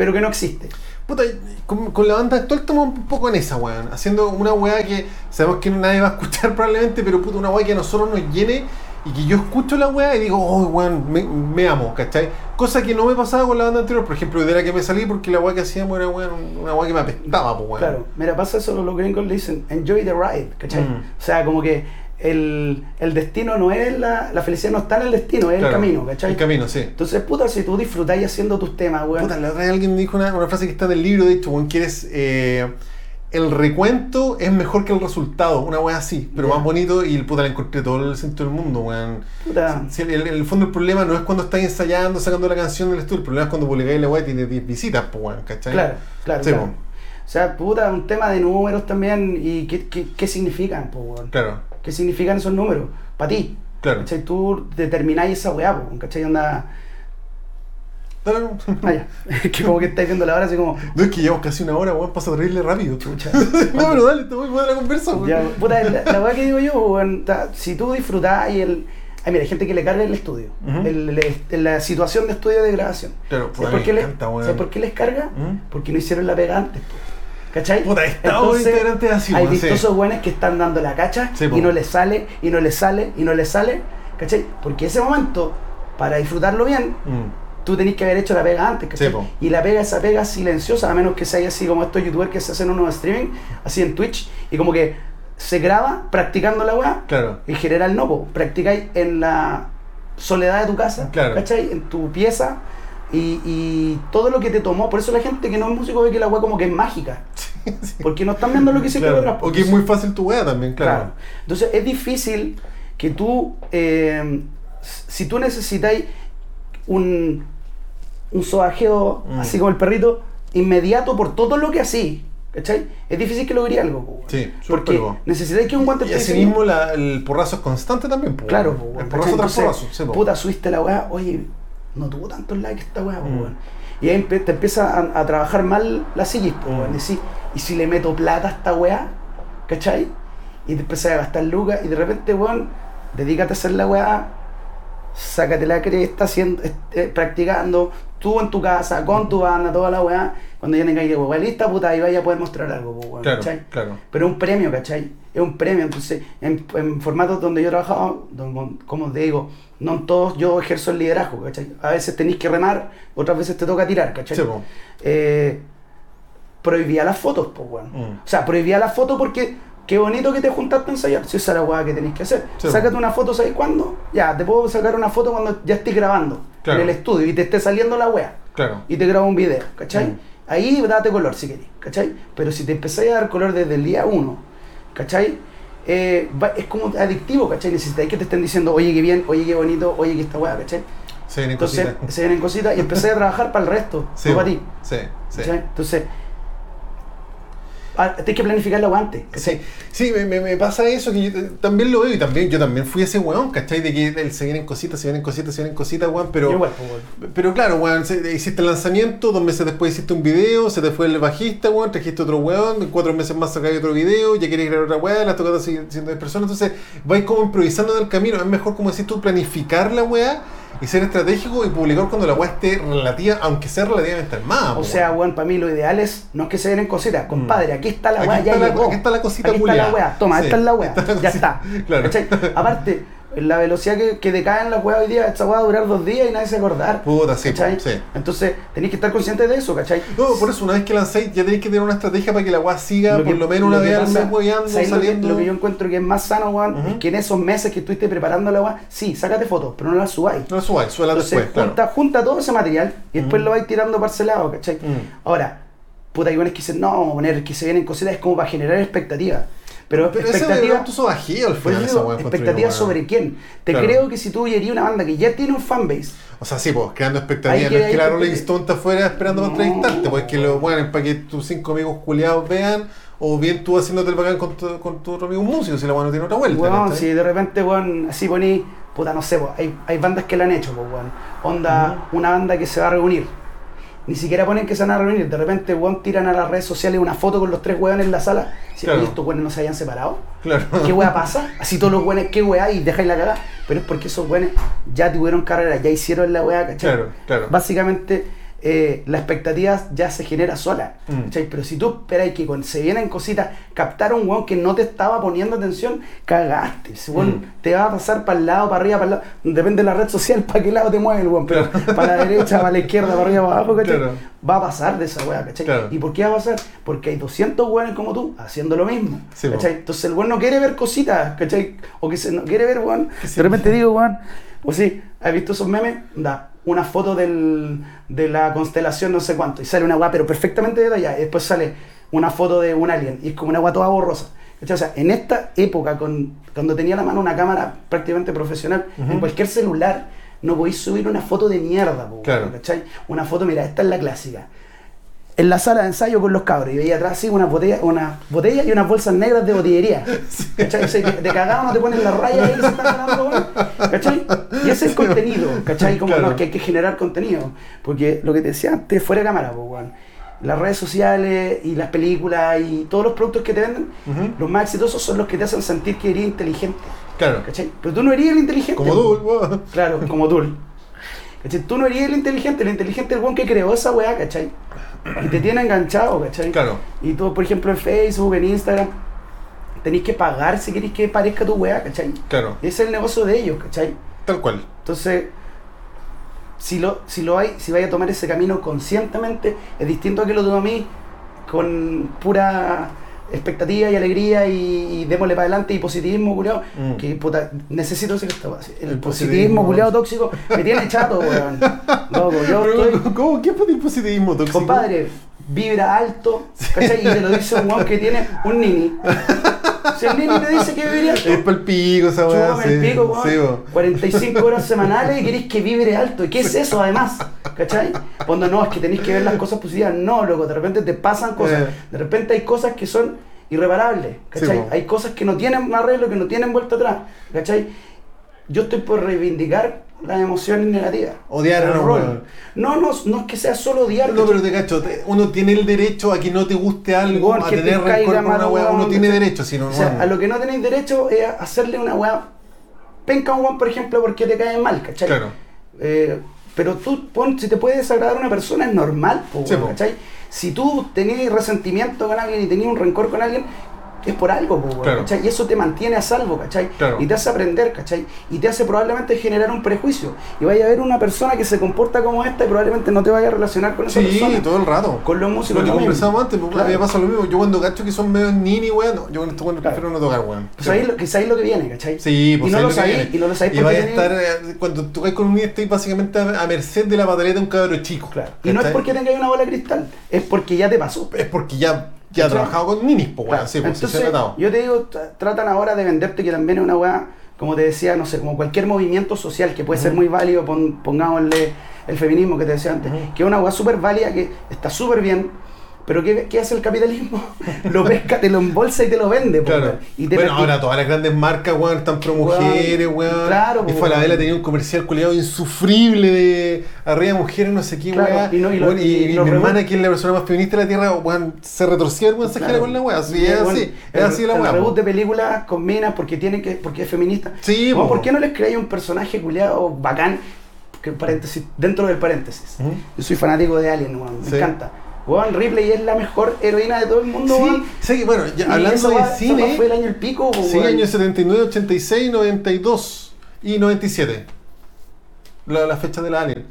pero que no existe. Puta, con, con la banda actual estamos un poco en esa, weón. Haciendo una weá que sabemos que nadie va a escuchar probablemente, pero puta, una weá que a nosotros nos llene y que yo escucho la weá y digo, oh, weón, me, me amo, ¿cachai? Cosa que no me pasaba con la banda anterior, por ejemplo, de la que me salí porque la weá que hacíamos era weón, una weá que me apestaba, pues, weón. Claro, mira, pasa eso, los gringos le dicen, enjoy the ride, ¿cachai? Mm. O sea, como que el, el destino no es la, la felicidad no está en el destino, es Claro, el camino, ¿cachai? El camino, sí. Entonces, puta, si tú disfrutáis haciendo tus temas, weón. Puta, la otra vez alguien me dijo una, una frase que está en el libro, de hecho, weón, que eres. eh, el recuento es mejor que el resultado, una weá así, pero más bonito y puta, la encontré todo el centro del mundo, weón. puta, Si el, el- el fondo el problema no es cuando estás ensayando, sacando la canción del estudio, el problema es cuando publicáis la weá y tiene 10 visitas, pues weón, ¿cachai? claro, claro, Sí, claro. O sea, puta, un tema de números también y qué, qué, qué significan, po, weón. Claro, ¿Qué significan esos números? Para ti. claro. ¿Cachai? Tú determináis esa weá, ¿cachai? Anda. Dale, no. Ah, ya. que como que estáis viendo la hora así como. No es que llevamos casi una hora, weón, pasa terrible rápido. Chucha. no, pero dale, te voy a poner la conversa, weón. Ya, puta, la, la weá que digo yo, weón, si tú disfrutás y el, Ay, mira, hay gente que le carga el estudio, el- el- la situación de estudio de grabación. Claro, ¿Sabes por, qué le- encanta, weón. ¿sabes por qué les carga? ¿Mm? Porque no hicieron la pega antes. po. ¿Cachai? Puta, estado de integrantes así, hay sí. vistosos buenos que están dando la cacha Sí, y no les sale, y no les sale, y no les sale. ¿Cachai? Porque ese momento, para disfrutarlo bien, Mm. tú tenés que haber hecho la pega antes, ¿cachai? Sí, y la pega, esa pega silenciosa, a menos que sea así como estos youtubers que se hacen unos streaming, así en Twitch, y como que se graba practicando la weá. Claro. En general no, po. practicáis en la soledad de tu casa, Claro. ¿cachai? En tu pieza. Y, y todo lo que te tomó, por eso la gente que no es músico ve que la weá como que es mágica. Sí. Porque no están viendo lo que hiciste Claro. por atrás. O que es muy fácil tu wea también, claro. Claro. Entonces es difícil que tú, eh, si tú necesitáis un, un sobajeo, Mm. así como el perrito, inmediato por todo lo que así, ¿cachai? Es difícil que logre algo, po. Sí, porque necesitáis que un guante Y así mismo la- el porrazo es constante también, po, Claro, po, El porrazo tras porrazo, sí, puta, subiste la weá, oye, no tuvo tantos likes esta weá, Mm. weón. Y ahí te empieza a, a trabajar mal la psiquis, po, weón. Mm. Y decís, ¿y si le meto plata a esta weá? ¿Cachai? Y te empiezas a gastar lucas y de repente, weón, dedícate a hacer la weá, sácate la cresta, haciendo, este, practicando, tú en tu casa, con tu banda, toda la weá. Cuando ya tengas weá lista, puta, ahí vaya a poder mostrar algo, weón, Claro, ¿cachai? claro. Pero es un premio, ¿cachai? Es un premio. Entonces, en, en formatos donde yo he trabajado, como te digo, no en todos yo ejerzo el liderazgo, ¿cachai? A veces tenéis que remar, otras veces te toca tirar, ¿cachai? Sí. Eh, prohibía las fotos, pues, weón. Mm. O sea, prohibía las fotos porque qué bonito que te juntaste a ensayar. Si esa es la weá que tenéis que hacer. Sí, Sácate una foto, ¿sabes cuándo? Ya, te puedo sacar una foto cuando ya estés grabando Claro. en el estudio y te esté saliendo la weá Claro. y te grabo un video, ¿cachai? Mm. Ahí date color si querés, ¿cachai? Pero si te empezáis a dar color desde el día uno, ¿cachai? Eh, va- es como adictivo, ¿cachai? Necesitáis que te estén diciendo, oye, qué bien, oye, qué bonito, oye, qué esta weá, ¿cachai? Se vienen Entonces cositas. se vienen cositas y empecé a trabajar para el resto, Sí, no para ti. Sí, sí. ¿cachai? Entonces, ah, tienes que planificar la ¿cachai? Sí, sí me, me- me pasa eso que yo también lo veo y también yo también fui ese weón, ¿cachai? De que el- se vienen cositas, se vienen cositas, se vienen cositas, weón, pero... Igual, pues, weón. Pero claro, weón, hiciste el lanzamiento, dos meses después hiciste un video, se te fue el bajista, weón, trajiste otro weón, cuatro meses más sacáis otro video, ya querés grabar otra weá, las tocadas siguen siendo de personas, entonces vais como improvisando en el camino, es mejor como decís tú, planificar la weá y ser estratégico y publicar cuando la weá esté relativa, aunque sea relativamente armada. O po, sea, weón. para mí lo ideal es, no es que se vienen cositas, compadre, aquí está la weá, ya está la- llegó. aquí está la cosita Aquí está la weá, toma, Sí, esta es la weá, ya está. claro. ¿Cachai? Aparte, la velocidad que, que decaen las weas hoy día, esta weá va a durar dos días y nadie se va a acordar. Puta, sí, ¿cachai? sí. Entonces, tenéis que estar conscientes de eso, ¿cachai? No, por eso una vez que lancéis ya tenéis que tener una estrategia para que la weá siga Lo por que- lo menos una lo que vez al mes hueveando, ¿sabes lo que- saliendo. Lo que, yo encuentro que es más sano, weón, es que en esos meses que estuviste preparando la weá, sí, sácate fotos, pero no las subáis. No la subáis, suela después, claro. junta, junta todo ese material y después lo vais tirando parcelado, ¿cachai? Ahora, puta, hay buenos que dicen, no, poner que se vienen cositas, es como para generar expectativa. Pero, Pero ese expectativa, es tu sobajío al pues final, yo esa digo, weá, encuentro expectativa yo, sobre quién. Te Claro. creo que si tú irías una banda que ya tiene un fanbase, O sea, sí, pues, creando expectativas. No es que la Rolling Stone está afuera esperando para No. entrevistarte, pues que lo bueno para que tus cinco amigos culiados vean, o bien tú haciéndote el bacán con tu, con tu otro amigo músico, si la weá no tiene otra vuelta. weón, ¿cachai? si de repente, weón, así poní, puta, no sé, weón, hay, hay bandas que la han hecho, pues, weón. Onda, una banda que se va a reunir. Ni siquiera ponen que se van a reunir. De repente, weón, tiran a las redes sociales una foto con los tres weones en la sala. Si Claro. estos weones no se hayan separado. Claro. ¿Qué weá pasa? Así todos los weones, ¿qué weá? Y dejáis la cagada. Pero es porque esos weones ya tuvieron carrera, ya hicieron la weá, ¿cachai? Claro, claro. Básicamente, eh, la expectativa ya se genera sola. Mm. Pero si tú esperas que se vienen cositas, captar a un weón que no te estaba poniendo atención, cagaste. Ese weón Mm. te va a pasar para el lado, para arriba, para el lado. Depende de la red social, para qué lado te mueve el weón. Pero para la derecha, para la izquierda, para arriba, para abajo. Claro. Va a pasar de esa weá, ¿cachai? Claro. ¿Y por qué va a pasar? Porque hay 200 weones como tú haciendo lo mismo. Sí. ¿cachai? Entonces el weón no quiere ver cositas, ¿cachai? O que se no quiere ver, weón. Que De repente digo, weón, o sí, ¿has visto esos memes? Da una foto del, de la constelación no sé cuánto y sale una weá pero perfectamente detallada y después sale una foto de un alien y es como una weá toda borrosa. O sea, en esta época, con, cuando tenía la mano una cámara prácticamente profesional, Ujú. en cualquier celular, no podéis subir una foto de mierda, po, Claro. ¿cachai? Una foto, mira, esta es la clásica. En la sala de ensayo con los cabros y veía atrás así una botella, una botella y unas bolsas negras de botillería. ¿Cachai? O sea, que de cagado no te ponen la raya ahí que se están ganando. ¿Cachai? Y ese es el contenido, ¿cachai? Como Claro. no, que hay que generar contenido. Porque lo que te decía antes, fuera de cámara, pues, weón. Las redes sociales y las películas y todos los productos que te venden, los más exitosos son los que te hacen sentir que eres inteligente. Claro. ¿Cachai? Pero tú no eres el inteligente. Como tú, weón. Claro, como tú. ¿Cachai? Tú no eres el inteligente, el inteligente es el weón que creó esa weá, ¿cachai? Y te tiene enganchado, ¿cachai? Claro. Y tú, por ejemplo, en Facebook, en Instagram, tenéis que pagar si queréis que parezca tu weá, ¿cachai? Claro. Ese es el negocio de ellos, ¿cachai? Tal cual. Entonces, si lo, si lo hay, si vais a tomar ese camino conscientemente, es distinto a que lo tomé con pura expectativa y alegría y, y démosle para adelante y positivismo culiado. Mm. Que puta, necesito weá. El, El positivismo culiado tóxico me tiene chato, weón. Loco, yo estoy. ¿Cómo? ¿Qué fue el positivismo tóxico? Compadre, vibra alto, ¿cachai? Y te lo dice un weón que tiene un nini. Si el nini te dice que viviría alto, Es para el pico esa weá. Sí, el pico, weón. sí, weón. 45 horas semanales y queréis que vibre alto. ¿Y qué es eso además? ¿Cachai? Cuando no, es que tenéis que ver las cosas positivas. No, loco, de repente te pasan cosas. Eh. De repente hay cosas que son irreparables. ¿Cachai? Sí, hay cosas que no tienen arreglo, que no tienen vuelta atrás. ¿Cachai? Yo estoy por reivindicar las emociones negativas. Odiar, El rol. No, no, no es que sea solo odiar. No, pero te cacho, uno tiene el derecho a que no te guste algo, a te tener rencor por una weá, uno tiene derecho, si no, O sea, a lo que no tenéis derecho es a hacerle una weá penca a un weón, por ejemplo, porque te cae mal, ¿cachai? Claro. Eh, pero tú, pon, si te puede desagradar a una persona, es normal, po, Sí, po. ¿cachai? Si tú tenías resentimiento con alguien y tenías un rencor con alguien, es por algo, weón, Claro. ¿cachai? Y eso te mantiene a salvo, ¿cachai? Claro. Y te hace aprender, ¿cachai? Y te hace probablemente generar un prejuicio. Y vaya a ver una persona que se comporta como esta y probablemente no te vaya a relacionar con esa Sí, persona. todo el rato. Con los músicos. Lo que conversábamos antes, pues, Claro. me pasa lo mismo. Yo cuando cacho que son medio nini, weón, no, yo con estos weones Claro. prefiero no tocar, weón. Pues ahí lo, que sabéis lo que viene, ¿cachai? Sí, pues y no lo sabéis, y no lo sabéis Y porque vais a estar, eh, cuando tocáis con un niño, estáis básicamente a, a merced de la pataleta de un cabro chico. Claro. Y no es porque tengáis una bola de cristal, es porque ya te pasó. Es porque ya, he ¿Cachai? trabajado con ninis, pues, weón. Sí, pues, se Entonces, ha notado. yo te digo, tra- tratan ahora de venderte que también es una weá, como te decía, no sé, como cualquier movimiento social que puede ser muy válido, pon- pongámosle el feminismo que te decía antes, que es una weá súper válida, que está súper bien, pero ¿qué, qué hace el capitalismo? lo pesca, te lo embolsa y te lo vende. Claro. weón. Y te bueno, ahora todas las grandes marcas, weón, están pro Weón, mujeres, weón. claro, Y Falabella weón. tenía un comercial culiado insufrible de arriba mujeres, no sé qué, Claro, weón. y no- y lo- Weón, y, y y lo mi hermana, que es la persona más feminista de la tierra, weón, se retorcía el weón Claro. con la weá. Así es así, es así la weá. reboot de películas con minas porque tiene que porque es feminista. Sí, Weón, po. ¿Por qué no les creáis un personaje culiado bacán? Que paréntesis, dentro del paréntesis. Yo soy fanático de Alien, weón, me Sí. encanta. Weón, Ripley es la mejor heroína de todo el mundo, Sí, weón. sí, bueno, ya hablando de esa cine, fue el año el pico, sí, weón. años 79, 86, 92 y 97. La, la fecha de la Alien.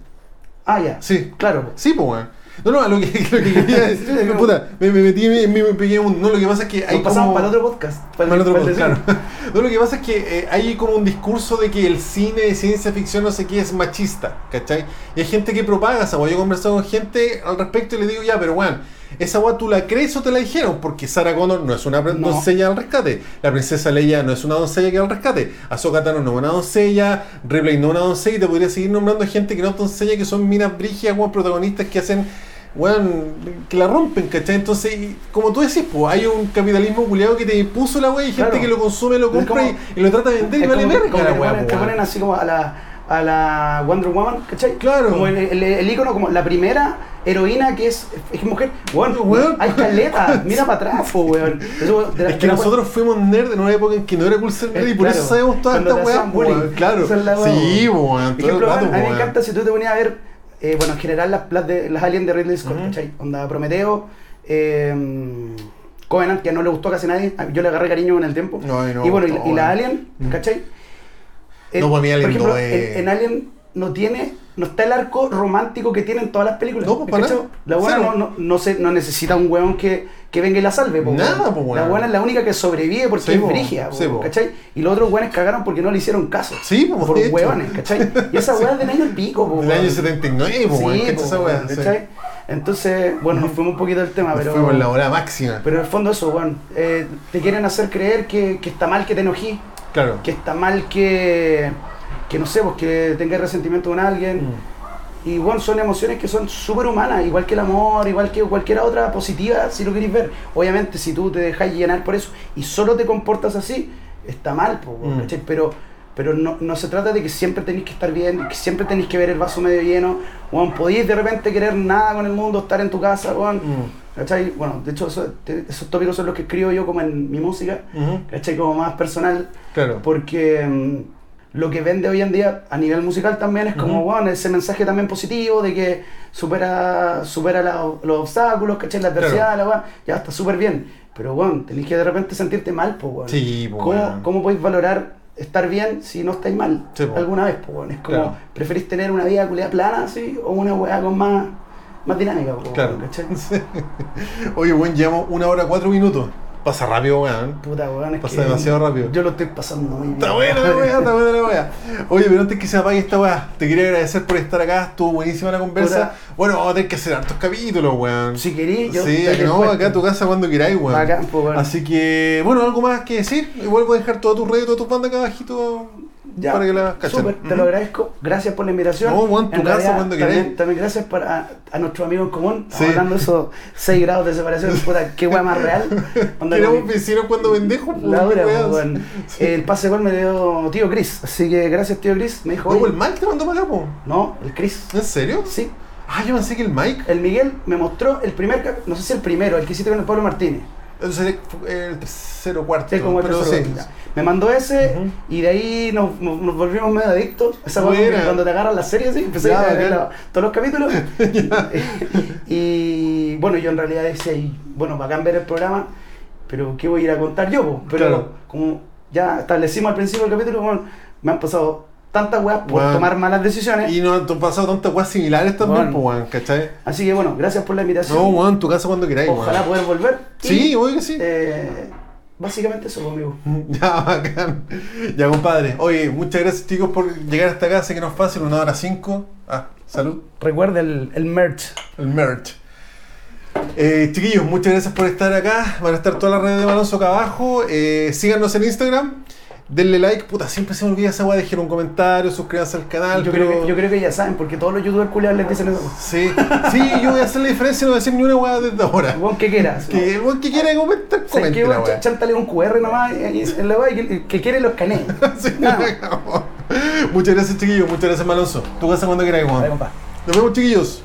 Ah, ya. Sí. Claro. po. Sí, pues, weón. No, no, lo que, lo que quería decir, Sí, no. puta, me, me metí en mi pequeño mundo. No, lo que pasa es que hay Nos pasamos como... para otro podcast. Para el otro para podcast, claro. No, lo que pasa es que eh, hay como un discurso de que el cine de ciencia ficción no sé qué es machista, ¿cachai? Y hay gente que propaga esa. Yo he conversado con gente al respecto y le digo, ya, pero weón, esa weá tú la crees o te la dijeron, porque Sarah Connor no es una No. doncella al rescate, la princesa Leia no es una doncella que al rescate, Ahsoka Tano no es una doncella, Ripley no es una doncella, y te podría seguir nombrando gente que no es doncella, que son minas brígidas, weón, protagonistas que hacen weón, que la rompen, ¿cachai? Entonces, como tú decís, pues hay un capitalismo culiado que te impuso la weá y gente que lo consume, lo compra como- y, y lo trata de vender y vale verga la weá, te weón. ponen así como a la, a la Wonder Woman, ¿cachai? Claro. Como el, el, el ícono, como la primera heroína que es, es mujer. Bueno, Weón. hay caleta, mira para atrás, po, weón. Eso, de la- Es que nosotros fuimos nerd en una época en que no era cool ser nerd y por Claro. eso sabemos toda Cuando esta te weá, hacían po, bullying. weón. Claro. Es la Sí, weón. weón, ejemplo, rato, a mí me weón. encanta si tú te ponías a ver, eh, bueno, en general las, las, de, las aliens de Ridley Scott. ¿cachai? Onda Prometeo, eh, Covenant, que no le gustó a casi nadie, yo le agarré cariño con el tiempo. No, y no, y bueno, y, no, y la. Alien, Mm. ¿cachai? Eh, No, para mí Alien por ejemplo, no es- en, en Alien no tiene, no está el arco romántico que tienen todas las películas. No, pues, para. La buena no, no, no, se, no necesita un weón que, que venga y la salve, po, Nada. La buena es la única que sobrevive porque Sí, es po. brigia, Sí, po. ¿cachai? Y los otros weones cagaron porque no le hicieron caso. Sí, po, por hueones, ¿cachai? Y esa weá es del año el pico, po, Del año 79, po. Sí, ¿Cachai po, esa weá? ¿cachai? Entonces, bueno, nos fuimos un poquito del tema, Nos pero. Fuimos la hora máxima. Pero en el fondo eso, weón. eh, te quieren hacer creer que, que está mal que te enojí, Claro. que está mal que, que no sé, pues que tengas resentimiento con alguien. Mm. Y bueno, son emociones que son súper humanas, igual que el amor, igual que cualquier otra positiva, si lo queréis ver. Obviamente, si tú te dejas llenar por eso y solo te comportas así, está mal, po, Mm. Pero, pero no, no se trata de que siempre tenéis que estar bien, que siempre tenéis que ver el vaso medio lleno. Weón, podéis de repente querer nada con el mundo, estar en tu casa, weón. Mm. ¿cachai? Bueno, de hecho, eso- te- esos tópicos son los que escribo yo como en mi música. Como más personal, Claro. porque mm, lo que vende hoy en día a nivel musical también es como, bueno, ese mensaje también positivo de que supera, supera la- los obstáculos, ¿cachai? La adversidad, la weá, ya está súper bien. Pero, bueno, tenés que de repente sentirte mal, pues. Sí, pues, ¿Cómo. ¿Cómo podéis valorar estar bien si no estáis mal Sí, alguna vez, pues? Es como, Claro. ¿preferís tener una vida culiada plana, así, o una weá con más, más dinámica, pues, Claro. ¿cachai? Sí. Oye, weón, llevamos una hora cuatro minutos. Pasa rápido, weón. Puta, weón, es Pasa que demasiado rápido. Yo lo estoy pasando muy bien. Está buena la weá, está buena la weá. Oye, pero antes que se apague esta weá, te quería agradecer por estar acá, estuvo buenísima la conversa. Puta. Bueno, vamos a tener que hacer hartos capítulos, weón. Si querís, yo sí, acá, no, acá a tu casa cuando queráis, weón. Bacán, pues, weón. Así que, bueno, algo más que decir. Igual voy a dejar todas tus redes, todas tus bandas acá abajito Ya, para que cachen. súper, te lo agradezco. Gracias por la invitación. No, tu En casa realidad, cuando también, queráis. también gracias para, a, a nuestro amigo en común. Sí. hablando de esos 6 grados de separación. Puta, qué weá más real. Onda, Que éramos como- vecinos cuando pendejos, pues, La dura, weón. pues, weón. El pase de gol me dio tío Chris. Así que gracias, tío Chris. Me dijo, No, el Mike te mandó para acá, po. no, el Chris. ¿En serio? Sí. Ah, yo pensé que el Mike. El Miguel me mostró el primer, no sé si el primero, el que hiciste con el Pablo Martínez. Entonces, el tercero cuarto. Como el pero tercero, sí. ya. Me mandó ese y de ahí nos, nos- nos volvimos medio adictos. Esa cuando, te agarran las series, ¿sí? empecé Ya, a ver la- todos los capítulos. y bueno, yo en realidad decía, y, bueno, bacán ver el programa, pero ¿qué voy a ir a contar yo? po? Pero Claro. como ya establecimos al principio del capítulo, bueno, me han pasado tantas weas por Bueno. tomar malas decisiones. Y nos han pasado tantas weas similares también, Bueno. pues, weón, ¿cachai? Así que bueno, gracias por la invitación. No, weón, tu casa cuando queráis, Ojalá poder volver. Sí, obvio que sí. eh, básicamente eso conmigo. Ya, bacán. Ya, compadre. Oye, muchas gracias, chicos, por llegar hasta acá. Sé que no es fácil, una hora cinco. Ah, salud. Recuerda el, el merch. El merch. Eh, chiquillos, muchas gracias por estar acá. Van a estar todas las redes de Balonso acá abajo. Eh, síganos en Instagram. Denle like. Puta, siempre se me olvida esa weá. Dejen un comentario, suscríbanse al canal. Yo, pero... creo que, yo creo que ya saben, porque todos los youtubers culiados les dicen eso. Sí, sí, yo voy a hacer la diferencia. No voy a decir ni una weá desde ahora. Weón, que quieras. Que weón que quiera comentar, ¿Sabes comente qué, la weón? weá. Ch- Chántale un QR nomás en la weá y que, que quiere los. Sí, Nada. Muchas gracias, chiquillos. Muchas gracias, Malonzo. Tu casa cuando quieras, weón. Dale, compa. Nos vemos, chiquillos.